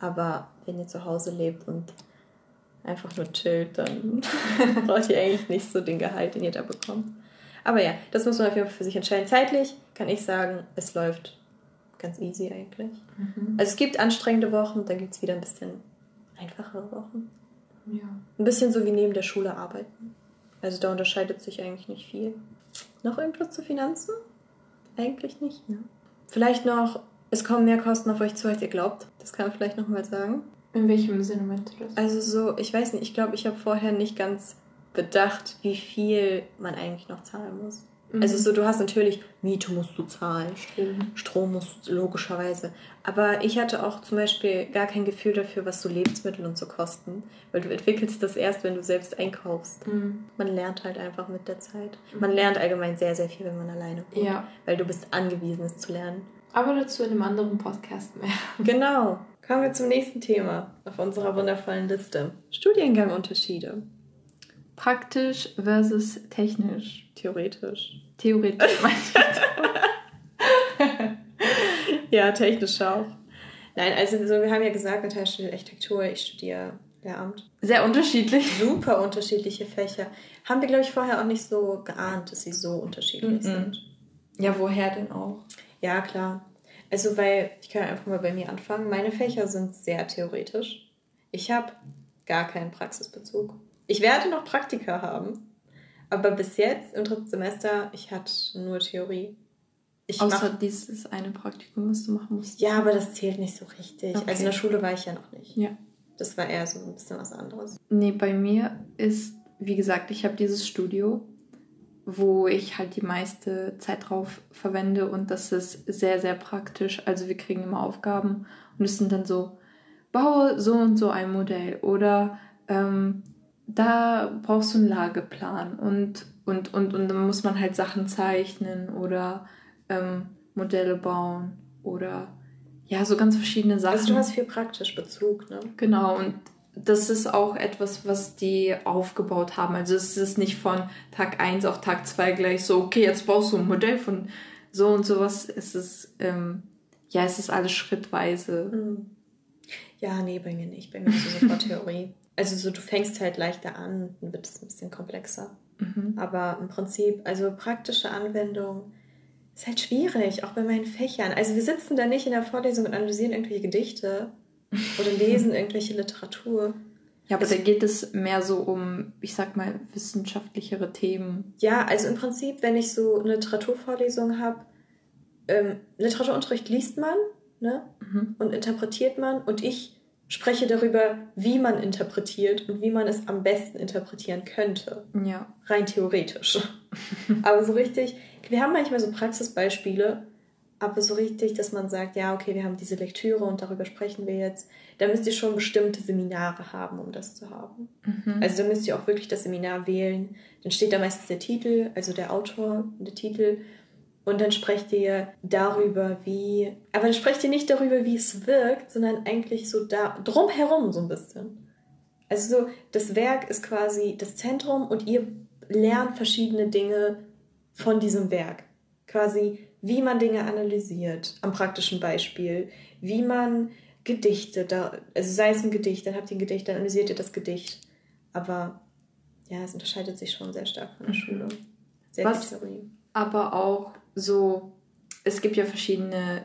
Aber wenn ihr zu Hause lebt und einfach nur chillt, dann braucht ihr eigentlich nicht so den Gehalt, den ihr da bekommt. Aber ja, das muss man auf jeden Fall für sich entscheiden. Zeitlich kann ich sagen, es läuft ganz easy eigentlich. Mhm. Also es gibt anstrengende Wochen, dann gibt es wieder ein bisschen einfachere Wochen. Ja. Ein bisschen so wie neben der Schule arbeiten. Also da unterscheidet sich eigentlich nicht viel. Noch irgendwas zu Finanzen? Eigentlich nicht, ne? Vielleicht noch, es kommen mehr Kosten auf euch zu, als ihr glaubt. Das kann man vielleicht nochmal sagen. In welchem Sinne meinst du das? Also so, ich weiß nicht, ich glaube, ich habe vorher nicht ganz bedacht, wie viel man eigentlich noch zahlen muss. Mhm. Also so, du hast natürlich, Miete musst du zahlen, Strom, Strom musst du logischerweise. Aber ich hatte auch zum Beispiel gar kein Gefühl dafür, was so Lebensmittel und so kosten. Weil du entwickelst das erst, wenn du selbst einkaufst. Mhm. Man lernt halt einfach mit der Zeit. Man lernt allgemein sehr, sehr viel, wenn man alleine wohnt. Ja. Weil du bist angewiesen, es zu lernen. Aber dazu in einem anderen Podcast mehr. Genau. Kommen wir zum nächsten Thema auf unserer wundervollen Liste. Studiengangunterschiede. Praktisch versus technisch. Theoretisch. Theoretisch Ja, technisch auch. Nein, also so, wir haben ja gesagt, Natalia studiert Architektur, ich studiere Lehramt. Sehr unterschiedlich. Super unterschiedliche Fächer. Haben wir, glaube ich, vorher auch nicht so geahnt, dass sie so unterschiedlich mm -mm. sind. Ja, woher denn auch? Ja, klar. Also, weil, ich kann einfach mal bei mir anfangen. Meine Fächer sind sehr theoretisch. Ich habe gar keinen Praxisbezug. Ich werde noch Praktika haben. Aber bis jetzt, im dritten Semester, ich hatte nur Theorie. Ich Außer mach, dieses eine Praktikum, was du machen musst. Ja, aber das zählt nicht so richtig. Okay. Also in der Schule war ich ja noch nicht. Ja. Das war eher so ein bisschen was anderes. Nee, bei mir ist, wie gesagt, ich habe dieses Studio wo ich halt die meiste Zeit drauf verwende und das ist sehr, sehr praktisch. Also wir kriegen immer Aufgaben und es sind dann so, baue so und so ein Modell oder ähm, da brauchst du einen Lageplan und, und, und, und dann muss man halt Sachen zeichnen oder ähm, Modelle bauen oder ja, so ganz verschiedene Sachen. Also du hast viel praktisch Bezug, ne? Genau, und das ist auch etwas, was die aufgebaut haben. Also es ist nicht von Tag 1 auf Tag 2 gleich so, okay, jetzt brauchst du ein Modell von so und sowas. Es ist, ähm, ja, es ist alles schrittweise. Hm. Ja, nee, bei mir nicht. Bei mir ist es sofort Theorie. Also so, du fängst halt leichter an, dann wird es ein bisschen komplexer. Mhm. Aber im Prinzip, also praktische Anwendung ist halt schwierig, auch bei meinen Fächern. Also wir sitzen da nicht in der Vorlesung und analysieren irgendwelche Gedichte oder lesen irgendwelche Literatur. Ja, aber also, da geht es mehr so um, ich sag mal, wissenschaftlichere Themen. Ja, also im Prinzip, wenn ich so eine Literaturvorlesung habe, ähm, Literaturunterricht liest man ne? Mhm. und interpretiert man und ich spreche darüber, wie man interpretiert und wie man es am besten interpretieren könnte. Ja. Rein theoretisch. aber so richtig, wir haben manchmal so Praxisbeispiele, aber so richtig, dass man sagt, ja, okay, wir haben diese Lektüre und darüber sprechen wir jetzt, da müsst ihr schon bestimmte Seminare haben, um das zu haben. Mhm. Also da müsst ihr auch wirklich das Seminar wählen. Dann steht da meistens der Titel, also der Autor, der Titel. Und dann sprecht ihr darüber, wie. Aber dann sprecht ihr nicht darüber, wie es wirkt, sondern eigentlich so da drumherum so ein bisschen. Also so, das Werk ist quasi das Zentrum und ihr lernt verschiedene Dinge von diesem Werk. Quasi wie man Dinge analysiert, am praktischen Beispiel, wie man Gedichte, da, also sei es ein Gedicht, dann habt ihr ein Gedicht, dann analysiert ihr das Gedicht. Aber ja, es unterscheidet sich schon sehr stark von der mhm. Schule. Sehr Was Theorie. Aber auch so, es gibt ja verschiedene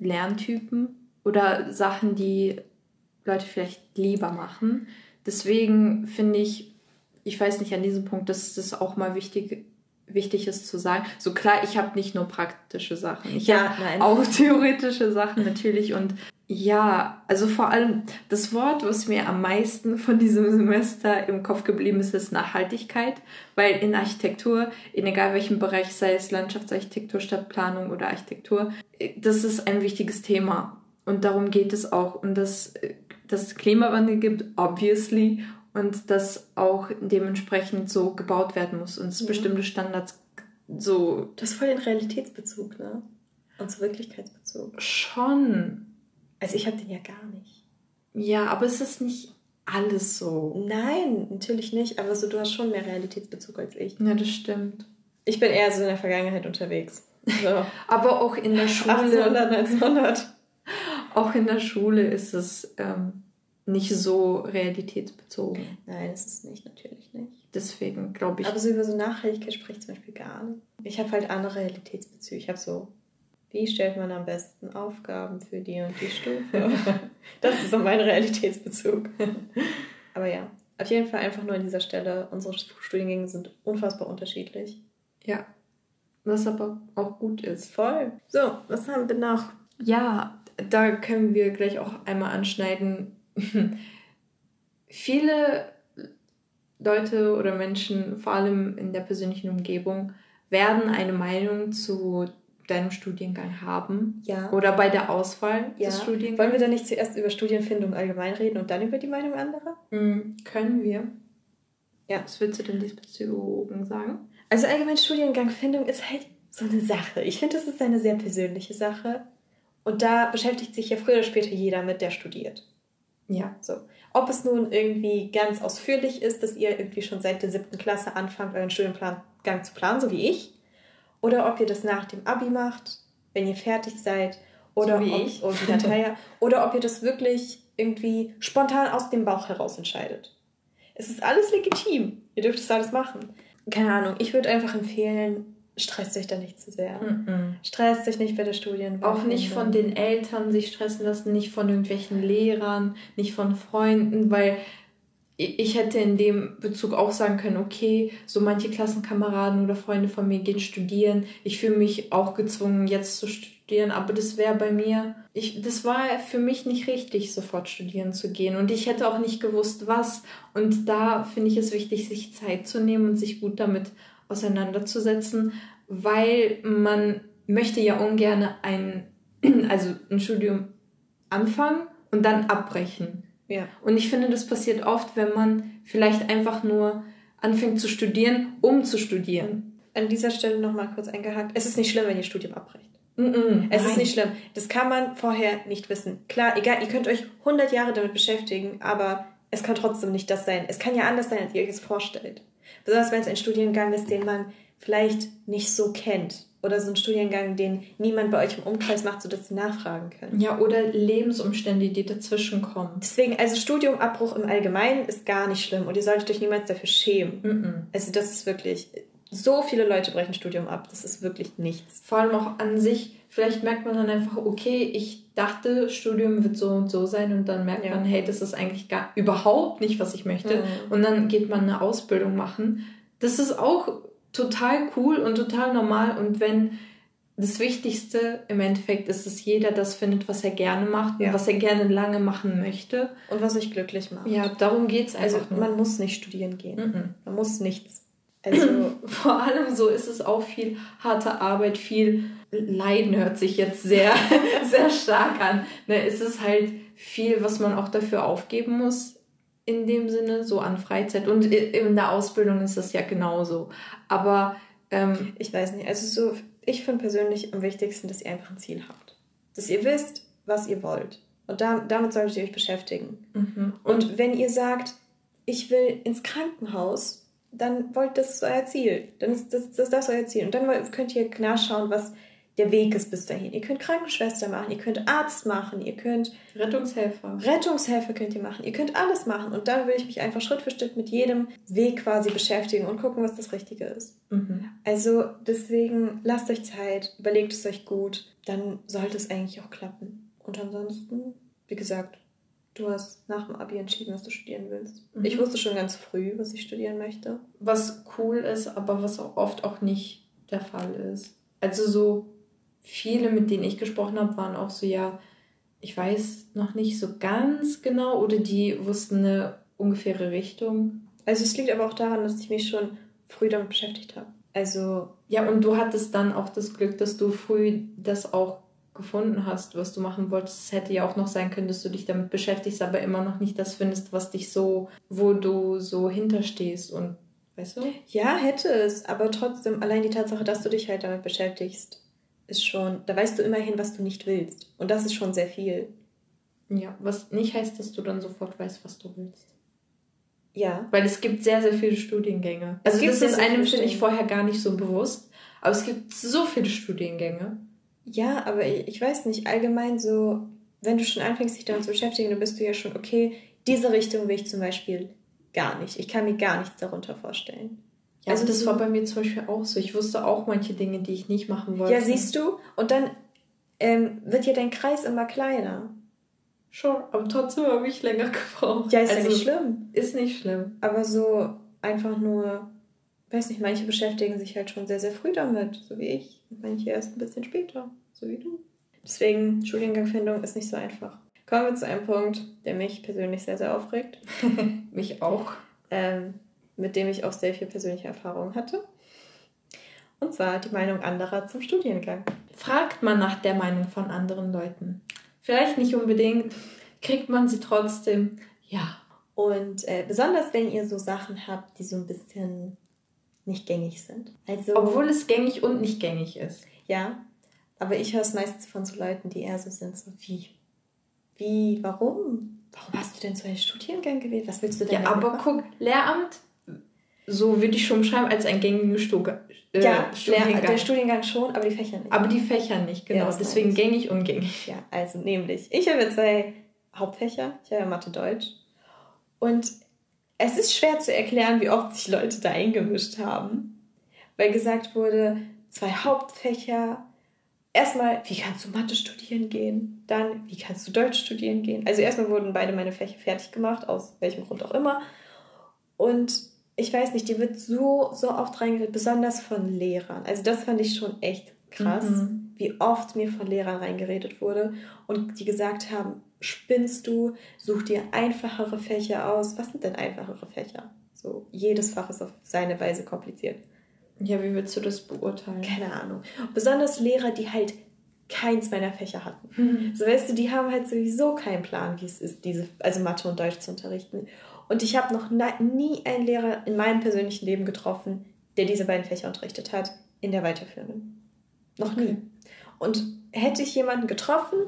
Lerntypen oder Sachen, die Leute vielleicht lieber machen. Deswegen finde ich, ich weiß nicht, an diesem Punkt, dass es auch mal wichtig wichtig ist zu sagen. So klar, ich habe nicht nur praktische Sachen, ich ja, habe auch theoretische Sachen natürlich und ja, also vor allem das Wort, was mir am meisten von diesem Semester im Kopf geblieben ist, ist Nachhaltigkeit, weil in Architektur, in egal welchem Bereich, sei es Landschaftsarchitektur, Stadtplanung oder Architektur, das ist ein wichtiges Thema und darum geht es auch und dass das Klimawandel gibt, obviously, und dass auch dementsprechend so gebaut werden muss und es mhm. bestimmte Standards so. Das ist voll den Realitätsbezug, ne? Und so Wirklichkeitsbezug. Schon. Also ich habe den ja gar nicht. Ja, aber es ist nicht alles so. Nein, natürlich nicht. Aber so, du hast schon mehr Realitätsbezug als ich. Ja, das stimmt. Ich bin eher so in der Vergangenheit unterwegs. So. aber auch in der Schule. 1800, 1900. Auch in der Schule ist es ähm, nicht so realitätsbezogen. Nein, das ist nicht, natürlich nicht. Deswegen glaube ich. Aber so über so Nachhaltigkeit spricht zum Beispiel gar nicht. Ich habe halt andere Realitätsbezüge. Ich habe so, wie stellt man am besten Aufgaben für die und die Stufe? das ist so mein Realitätsbezug. Aber ja, auf jeden Fall einfach nur an dieser Stelle. Unsere Studiengänge sind unfassbar unterschiedlich. Ja. Was aber auch gut ist. Voll. So, was haben wir noch? Ja, da können wir gleich auch einmal anschneiden, viele Leute oder Menschen, vor allem in der persönlichen Umgebung, werden eine Meinung zu deinem Studiengang haben. Ja. Oder bei der Auswahl ja. des Studiengangs. Wollen wir dann nicht zuerst über Studienfindung allgemein reden und dann über die Meinung anderer? Mhm, können wir. Ja. Was würdest du denn diesbezüglich sagen? Also allgemein Studiengangfindung ist halt so eine Sache. Ich finde, das ist eine sehr persönliche Sache. Und da beschäftigt sich ja früher oder später jeder mit, der studiert. Ja, so. Ob es nun irgendwie ganz ausführlich ist, dass ihr irgendwie schon seit der siebten Klasse anfangt, euren Studiengang zu planen, so wie ich, oder ob ihr das nach dem Abi macht, wenn ihr fertig seid, oder so wie ob, ich. Oder, oh, Natalia, oder ob ihr das wirklich irgendwie spontan aus dem Bauch heraus entscheidet. Es ist alles legitim. Ihr dürft es alles machen. Keine Ahnung, ich würde einfach empfehlen, stresst euch da nicht zu sehr. Mm -mm. Stresst euch nicht bei der Studienwahl. Auch nicht von den Eltern sich stressen lassen, nicht von irgendwelchen Lehrern, nicht von Freunden, weil ich hätte in dem Bezug auch sagen können, okay, so manche Klassenkameraden oder Freunde von mir gehen studieren. Ich fühle mich auch gezwungen, jetzt zu studieren, aber das wäre bei mir, ich, das war für mich nicht richtig, sofort studieren zu gehen. Und ich hätte auch nicht gewusst, was. Und da finde ich es wichtig, sich Zeit zu nehmen und sich gut damit auseinanderzusetzen, weil man möchte ja ungern ein, also ein Studium anfangen und dann abbrechen. Ja. Und ich finde, das passiert oft, wenn man vielleicht einfach nur anfängt zu studieren, um zu studieren. An dieser Stelle nochmal kurz eingehakt. Es ist nicht schlimm, wenn ihr Studium abbrecht. Mm -mm, es nein. ist nicht schlimm. Das kann man vorher nicht wissen. Klar, egal, ihr könnt euch 100 Jahre damit beschäftigen, aber es kann trotzdem nicht das sein. Es kann ja anders sein, als ihr euch es vorstellt. Besonders wenn es ein Studiengang ist, den man vielleicht nicht so kennt. Oder so ein Studiengang, den niemand bei euch im Umkreis macht, sodass sie nachfragen können. Ja, oder Lebensumstände, die dazwischen kommen. Deswegen, also Studiumabbruch im Allgemeinen ist gar nicht schlimm und ihr solltet euch niemals dafür schämen. Mm -mm. Also das ist wirklich, so viele Leute brechen Studium ab, das ist wirklich nichts. Vor allem auch an sich, vielleicht merkt man dann einfach, okay, ich dachte, Studium wird so und so sein und dann merkt ja. man, hey, das ist eigentlich gar überhaupt nicht, was ich möchte. Mhm. Und dann geht man eine Ausbildung machen. Das ist auch total cool und total normal. Und wenn das Wichtigste im Endeffekt ist, dass jeder das findet, was er gerne macht ja. und was er gerne lange machen möchte. Und was sich glücklich macht. Ja, darum geht es. Also nur. man muss nicht studieren gehen. Mhm. Man muss nichts. Also vor allem so ist es auch viel harte Arbeit, viel Leiden hört sich jetzt sehr, sehr stark an. Ne, es ist halt viel, was man auch dafür aufgeben muss, in dem Sinne, so an Freizeit. Und in der Ausbildung ist das ja genauso. Aber ähm, ich weiß nicht, also so, ich finde persönlich am wichtigsten, dass ihr einfach ein Ziel habt. Dass ihr wisst, was ihr wollt. Und da, damit solltet ihr euch beschäftigen. Mhm. Und, Und wenn ihr sagt, ich will ins Krankenhaus, dann wollt das euer Ziel. Dann ist das, das, das euer Ziel. Und dann könnt ihr nachschauen, was der Weg ist bis dahin. Ihr könnt Krankenschwester machen, ihr könnt Arzt machen, ihr könnt Rettungshelfer. Rettungshelfer könnt ihr machen. Ihr könnt alles machen. Und dann will ich mich einfach Schritt für Schritt mit jedem Weg quasi beschäftigen und gucken, was das Richtige ist. Mhm. Also deswegen lasst euch Zeit, überlegt es euch gut, dann sollte es eigentlich auch klappen. Und ansonsten, wie gesagt, Du hast nach dem Abi entschieden, was du studieren willst. Mhm. Ich wusste schon ganz früh, was ich studieren möchte. Was cool ist, aber was auch oft auch nicht der Fall ist. Also so viele, mit denen ich gesprochen habe, waren auch so, ja, ich weiß noch nicht so ganz genau oder die wussten eine ungefähre Richtung. Also es liegt aber auch daran, dass ich mich schon früh damit beschäftigt habe. Also. Ja, und du hattest dann auch das Glück, dass du früh das auch gefunden hast, was du machen wolltest. Es hätte ja auch noch sein können, dass du dich damit beschäftigst, aber immer noch nicht das findest, was dich so, wo du so hinterstehst und weißt du? Ja, hätte es, aber trotzdem, allein die Tatsache, dass du dich halt damit beschäftigst, ist schon, da weißt du immerhin, was du nicht willst. Und das ist schon sehr viel. Ja, was nicht heißt, dass du dann sofort weißt, was du willst. Ja. Weil es gibt sehr, sehr viele Studiengänge. Also das ist einem, finde ich, vorher gar nicht so bewusst. Aber es gibt so viele Studiengänge. Ja, aber ich weiß nicht, allgemein so, wenn du schon anfängst, dich damit zu beschäftigen, dann bist du ja schon, okay, diese Richtung will ich zum Beispiel gar nicht. Ich kann mir gar nichts darunter vorstellen. Ja, also das war bei mir zum Beispiel auch so. Ich wusste auch manche Dinge, die ich nicht machen wollte. Ja, siehst du? Und dann ähm, wird ja dein Kreis immer kleiner. Schon, aber trotzdem habe ich länger gebraucht. Ja, ist also, ja nicht schlimm. Ist nicht schlimm. Aber so einfach nur, weiß nicht, manche beschäftigen sich halt schon sehr, sehr früh damit, so wie ich. Und manche erst ein bisschen später, so wie du. Deswegen, Studiengangfindung ist nicht so einfach. Kommen wir zu einem Punkt, der mich persönlich sehr, sehr aufregt. mich auch. Ähm, mit dem ich auch sehr viel persönliche Erfahrung hatte. Und zwar die Meinung anderer zum Studiengang. Fragt man nach der Meinung von anderen Leuten. Vielleicht nicht unbedingt, kriegt man sie trotzdem. Ja. Und äh, besonders wenn ihr so Sachen habt, die so ein bisschen nicht gängig sind. Also, Obwohl es gängig und nicht gängig ist. Ja, aber ich höre es meistens von so Leuten, die eher so sind, so wie, wie, warum? Warum hast du denn so einen Studiengang gewählt? Was willst du denn Ja, aber guck, Lehramt so würde ich schon beschreiben, als ein gängiger Stu äh, ja, Studiengang. der Studiengang schon, aber die Fächer nicht. Aber die Fächer nicht, genau. Ja, Deswegen gängig, ungängig. Ja, also nämlich, ich habe zwei Hauptfächer. Ich habe Mathe, Deutsch. Und es ist schwer zu erklären, wie oft sich Leute da eingemischt haben. Weil gesagt wurde, zwei Hauptfächer. Erstmal, wie kannst du Mathe studieren gehen? Dann, wie kannst du Deutsch studieren gehen? Also erstmal wurden beide meine Fächer fertig gemacht, aus welchem Grund auch immer. Und ich weiß nicht, die wird so, so oft reingeredet, besonders von Lehrern. Also das fand ich schon echt krass, mhm. wie oft mir von Lehrern reingeredet wurde und die gesagt haben, spinnst du, such dir einfachere Fächer aus. Was sind denn einfachere Fächer? So, jedes Fach ist auf seine Weise kompliziert. Ja, wie würdest du das beurteilen? Keine Ahnung. Besonders Lehrer, die halt keins meiner Fächer hatten. Mhm. So weißt du, die haben halt sowieso keinen Plan, wie es ist, diese, also Mathe und Deutsch zu unterrichten. Und ich habe noch nie einen Lehrer in meinem persönlichen Leben getroffen, der diese beiden Fächer unterrichtet hat, in der weiterführenden. Noch nie. Und hätte ich jemanden getroffen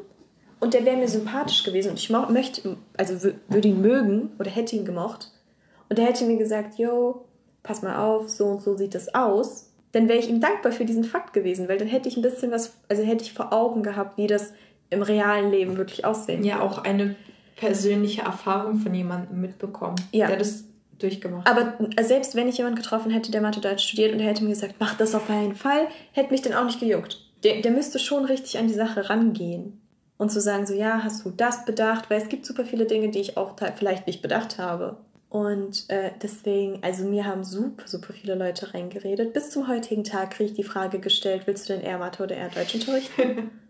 und der wäre mir sympathisch gewesen und ich möchte, also würde ihn mögen oder hätte ihn gemocht und der hätte mir gesagt, yo, pass mal auf, so und so sieht das aus, dann wäre ich ihm dankbar für diesen Fakt gewesen, weil dann hätte ich ein bisschen was, also hätte ich vor Augen gehabt, wie das im realen Leben wirklich aussehen Ja, auch eine persönliche Erfahrung von jemandem mitbekommen, ja. der das durchgemacht hat. Aber selbst wenn ich jemanden getroffen hätte, der Mathe Deutsch studiert und der hätte mir gesagt, mach das auf keinen Fall, hätte mich dann auch nicht gejuckt. Der, der müsste schon richtig an die Sache rangehen. Und zu sagen, so, ja, hast du das bedacht? Weil es gibt super viele Dinge, die ich auch vielleicht nicht bedacht habe. Und äh, deswegen, also mir haben super, super viele Leute reingeredet. Bis zum heutigen Tag kriege ich die Frage gestellt, willst du denn eher Mathe oder eher Deutsch unterrichten?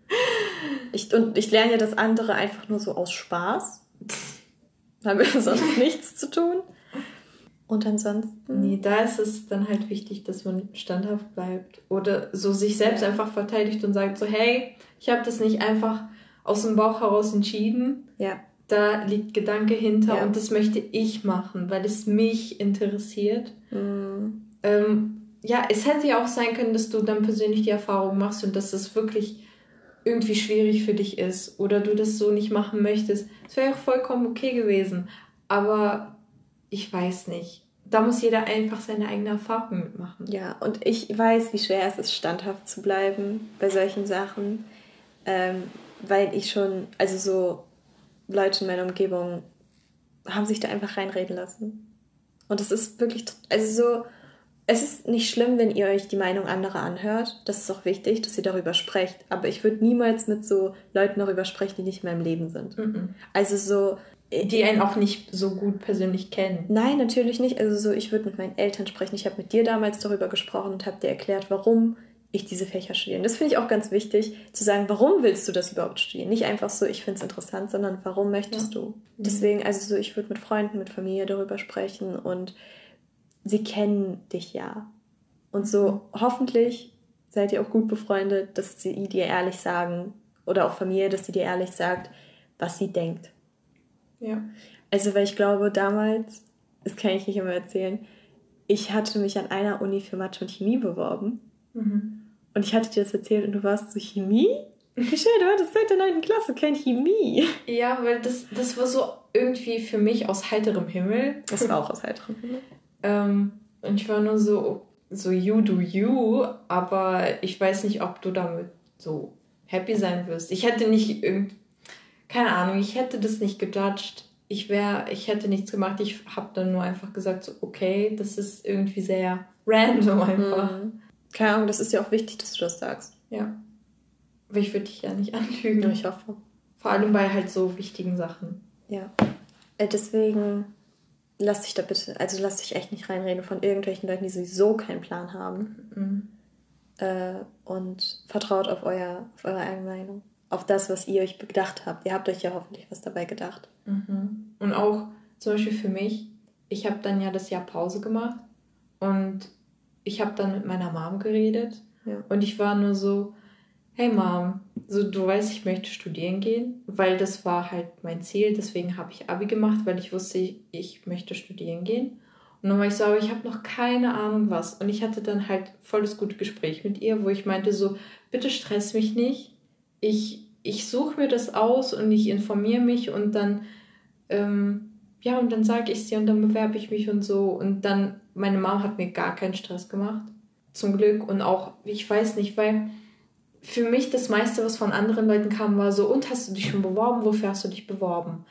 Ich, und ich lerne ja das andere einfach nur so aus Spaß. Haben wir sonst nichts zu tun. Und ansonsten. Nee, da ist es dann halt wichtig, dass man standhaft bleibt. Oder so sich selbst einfach verteidigt und sagt so, hey, ich habe das nicht einfach aus dem Bauch heraus entschieden. Ja. Da liegt Gedanke hinter ja. und das möchte ich machen, weil es mich interessiert. Mhm. Ähm, ja, es hätte ja auch sein können, dass du dann persönlich die Erfahrung machst und dass es wirklich irgendwie schwierig für dich ist oder du das so nicht machen möchtest. Es wäre auch vollkommen okay gewesen. Aber ich weiß nicht. Da muss jeder einfach seine eigene Erfahrung mitmachen. Ja, und ich weiß, wie schwer es ist, standhaft zu bleiben bei solchen Sachen. Ähm, weil ich schon, also so Leute in meiner Umgebung haben sich da einfach reinreden lassen. Und es ist wirklich, also so, es ist nicht schlimm, wenn ihr euch die Meinung anderer anhört. Das ist auch wichtig, dass ihr darüber sprecht. Aber ich würde niemals mit so Leuten darüber sprechen, die nicht in meinem Leben sind. Mhm. Also so, die einen auch nicht so gut persönlich kennen. Nein, natürlich nicht. Also so, ich würde mit meinen Eltern sprechen. Ich habe mit dir damals darüber gesprochen und habe dir erklärt, warum ich diese Fächer studiere. Das finde ich auch ganz wichtig, zu sagen, warum willst du das überhaupt studieren? Nicht einfach so, ich finde es interessant, sondern warum möchtest ja. du? Deswegen, also so, ich würde mit Freunden, mit Familie darüber sprechen und sie kennen dich ja. Und so mhm. hoffentlich seid ihr auch gut befreundet, dass sie dir ehrlich sagen, oder auch Familie, dass sie dir ehrlich sagt, was sie denkt. Ja. Also, weil ich glaube, damals, das kann ich nicht immer erzählen, ich hatte mich an einer Uni für Mathe und Chemie beworben. Mhm. Und ich hatte dir das erzählt und du warst so Chemie? Wie schön, du hattest seit der 9. Klasse kein Chemie. Ja, weil das, das war so irgendwie für mich aus heiterem Himmel. Das war auch aus heiterem Himmel. Ähm, und ich war nur so, so you do you, aber ich weiß nicht, ob du damit so happy sein wirst. Ich hätte nicht irgend, keine Ahnung, ich hätte das nicht gejudged. Ich wäre, ich hätte nichts gemacht. Ich habe dann nur einfach gesagt, so, okay, das ist irgendwie sehr random einfach. Mhm. Keine Ahnung, das ist ja auch wichtig, dass du das sagst. Ja. Aber ich würde dich ja nicht anlügen. Ja, ich hoffe. Vor allem bei halt so wichtigen Sachen. Ja. Äh, deswegen lass dich da bitte, also lass dich echt nicht reinreden von irgendwelchen Leuten, die sowieso keinen Plan haben. Mhm. Äh, und vertraut auf, euer, auf eure eigene Meinung. Auf das, was ihr euch gedacht habt. Ihr habt euch ja hoffentlich was dabei gedacht. Mhm. Und auch zum Beispiel für mich, ich habe dann ja das Jahr Pause gemacht und ich habe dann mit meiner Mom geredet ja. und ich war nur so, hey Mom, so du weißt, ich möchte studieren gehen, weil das war halt mein Ziel, deswegen habe ich Abi gemacht, weil ich wusste, ich, möchte studieren gehen. Und dann war ich so, aber ich habe noch keine Ahnung was. Und ich hatte dann halt voll das gute Gespräch mit ihr, wo ich meinte so, bitte stress mich nicht. Ich, ich suche mir das aus und ich informiere mich und dann, ähm, ja, und dann sage ich dir und dann bewerbe ich mich und so. Und dann, meine Mom hat mir gar keinen Stress gemacht. Zum Glück. Und auch, ich weiß nicht, weil für mich das meiste, was von anderen Leuten kam, war so, und hast du dich schon beworben? Wofür hast du dich beworben?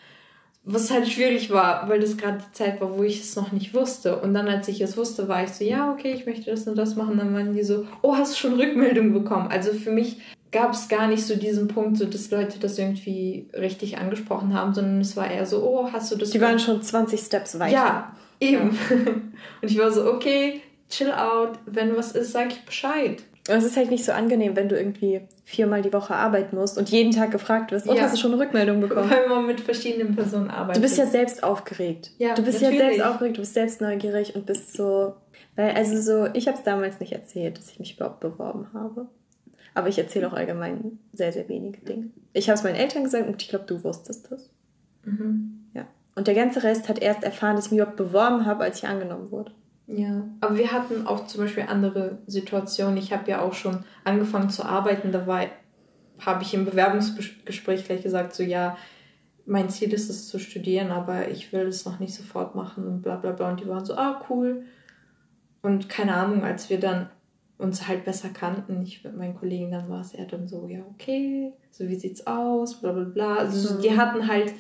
Was halt schwierig war, weil das gerade die Zeit war, wo ich es noch nicht wusste. Und dann, als ich es wusste, war ich so, ja, okay, ich möchte das und das machen. Dann waren die so, oh, hast du schon Rückmeldung bekommen? Also für mich gab es gar nicht so diesen Punkt, so dass Leute das irgendwie richtig angesprochen haben, sondern es war eher so, oh, hast du das? Die waren schon 20 Steps weiter. Ja, eben. Ja. Und ich war so, okay, chill out. Wenn was ist, sag ich Bescheid. Es ist halt nicht so angenehm, wenn du irgendwie viermal die Woche arbeiten musst und jeden Tag gefragt wirst, und ja. hast du schon eine Rückmeldung bekommen? Weil man mit verschiedenen Personen arbeitet. Du bist ja selbst aufgeregt. Ja, du bist natürlich. ja selbst aufgeregt, du bist selbst neugierig und bist so. Weil, also so, ich habe es damals nicht erzählt, dass ich mich überhaupt beworben habe. Aber ich erzähle auch allgemein sehr, sehr wenige Dinge. Ich habe es meinen Eltern gesagt und ich glaube, du wusstest das. Mhm. Ja. Und der ganze Rest hat erst erfahren, dass ich mich überhaupt beworben habe, als ich angenommen wurde. Ja, aber wir hatten auch zum Beispiel andere Situationen. Ich habe ja auch schon angefangen zu arbeiten. Da habe ich im Bewerbungsgespräch gleich gesagt, so ja, mein Ziel ist es zu studieren, aber ich will es noch nicht sofort machen und bla bla bla. Und die waren so, ah, cool. Und keine Ahnung, als wir dann uns halt besser kannten, ich mit meinen Kollegen, dann war es eher dann so, ja, okay, so wie sieht's aus, bla bla bla. Also mhm. die hatten halt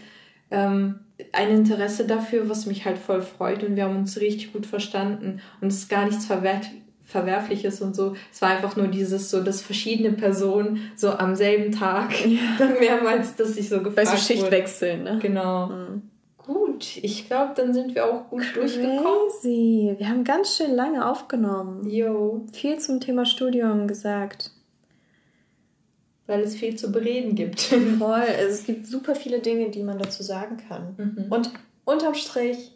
ähm, ein Interesse dafür, was mich halt voll freut und wir haben uns richtig gut verstanden und es ist gar nichts verwerf Verwerfliches und so. Es war einfach nur dieses so, dass verschiedene Personen so am selben Tag ja. dann mehrmals, dass ich so gefragt Weil so Schichtwechseln, ne? Genau. Mhm. Gut, ich glaube, dann sind wir auch gut Crazy. durchgekommen. Wir haben ganz schön lange aufgenommen. Jo. Viel zum Thema Studium gesagt. Weil es viel zu bereden gibt. Voll. Also es gibt super viele Dinge, die man dazu sagen kann. Mhm. Und unterm Strich,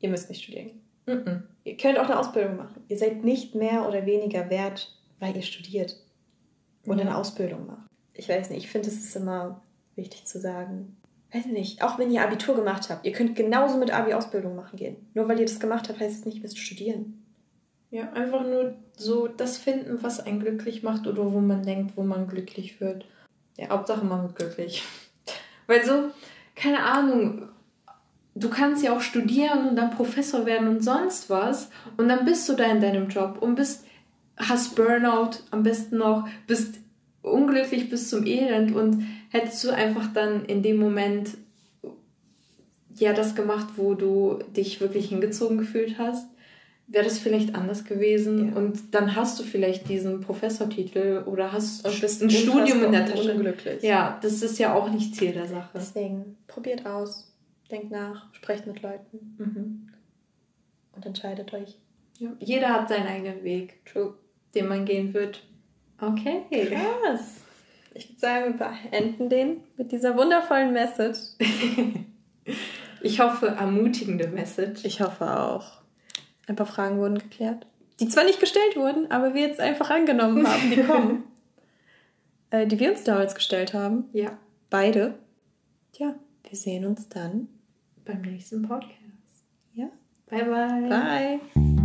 ihr müsst nicht studieren. Mhm. Ihr könnt auch eine Ausbildung machen. Ihr seid nicht mehr oder weniger wert, weil ihr studiert und ja. eine Ausbildung macht. Ich weiß nicht, ich finde, es ist immer wichtig zu sagen. Weiß nicht, auch wenn ihr Abitur gemacht habt, ihr könnt genauso mit Abi Ausbildung machen gehen. Nur weil ihr das gemacht habt, heißt es nicht, ihr müsst studieren. Ja, einfach nur so das finden, was einen glücklich macht oder wo man denkt, wo man glücklich wird. Ja, Hauptsache man wird glücklich. Weil so, keine Ahnung, du kannst ja auch studieren und dann Professor werden und sonst was und dann bist du da in deinem Job und bist, hast Burnout am besten noch, bist unglücklich bis zum Elend und hättest du einfach dann in dem Moment ja das gemacht, wo du dich wirklich hingezogen gefühlt hast, wäre das vielleicht anders gewesen. Ja. Und dann hast du vielleicht diesen Professortitel oder hast und bist ein Studium in der Tasche. Unglücklich. Ja, das ist ja auch nicht Ziel der Sache. Deswegen, probiert aus. denkt nach, sprecht mit Leuten mhm. und entscheidet euch. Ja. Jeder hat seinen eigenen Weg, True. den man gehen wird. Okay. Krass. Ich würde sagen, wir beenden den mit dieser wundervollen Message. ich hoffe, ermutigende Message. Ich hoffe auch. Ein paar Fragen wurden geklärt. Die zwar nicht gestellt wurden, aber wir jetzt einfach angenommen haben, die kommen. äh, die wir uns damals gestellt haben. Ja. Beide. Tja, wir sehen uns dann beim nächsten Podcast. Ja. Bye, bye. Bye.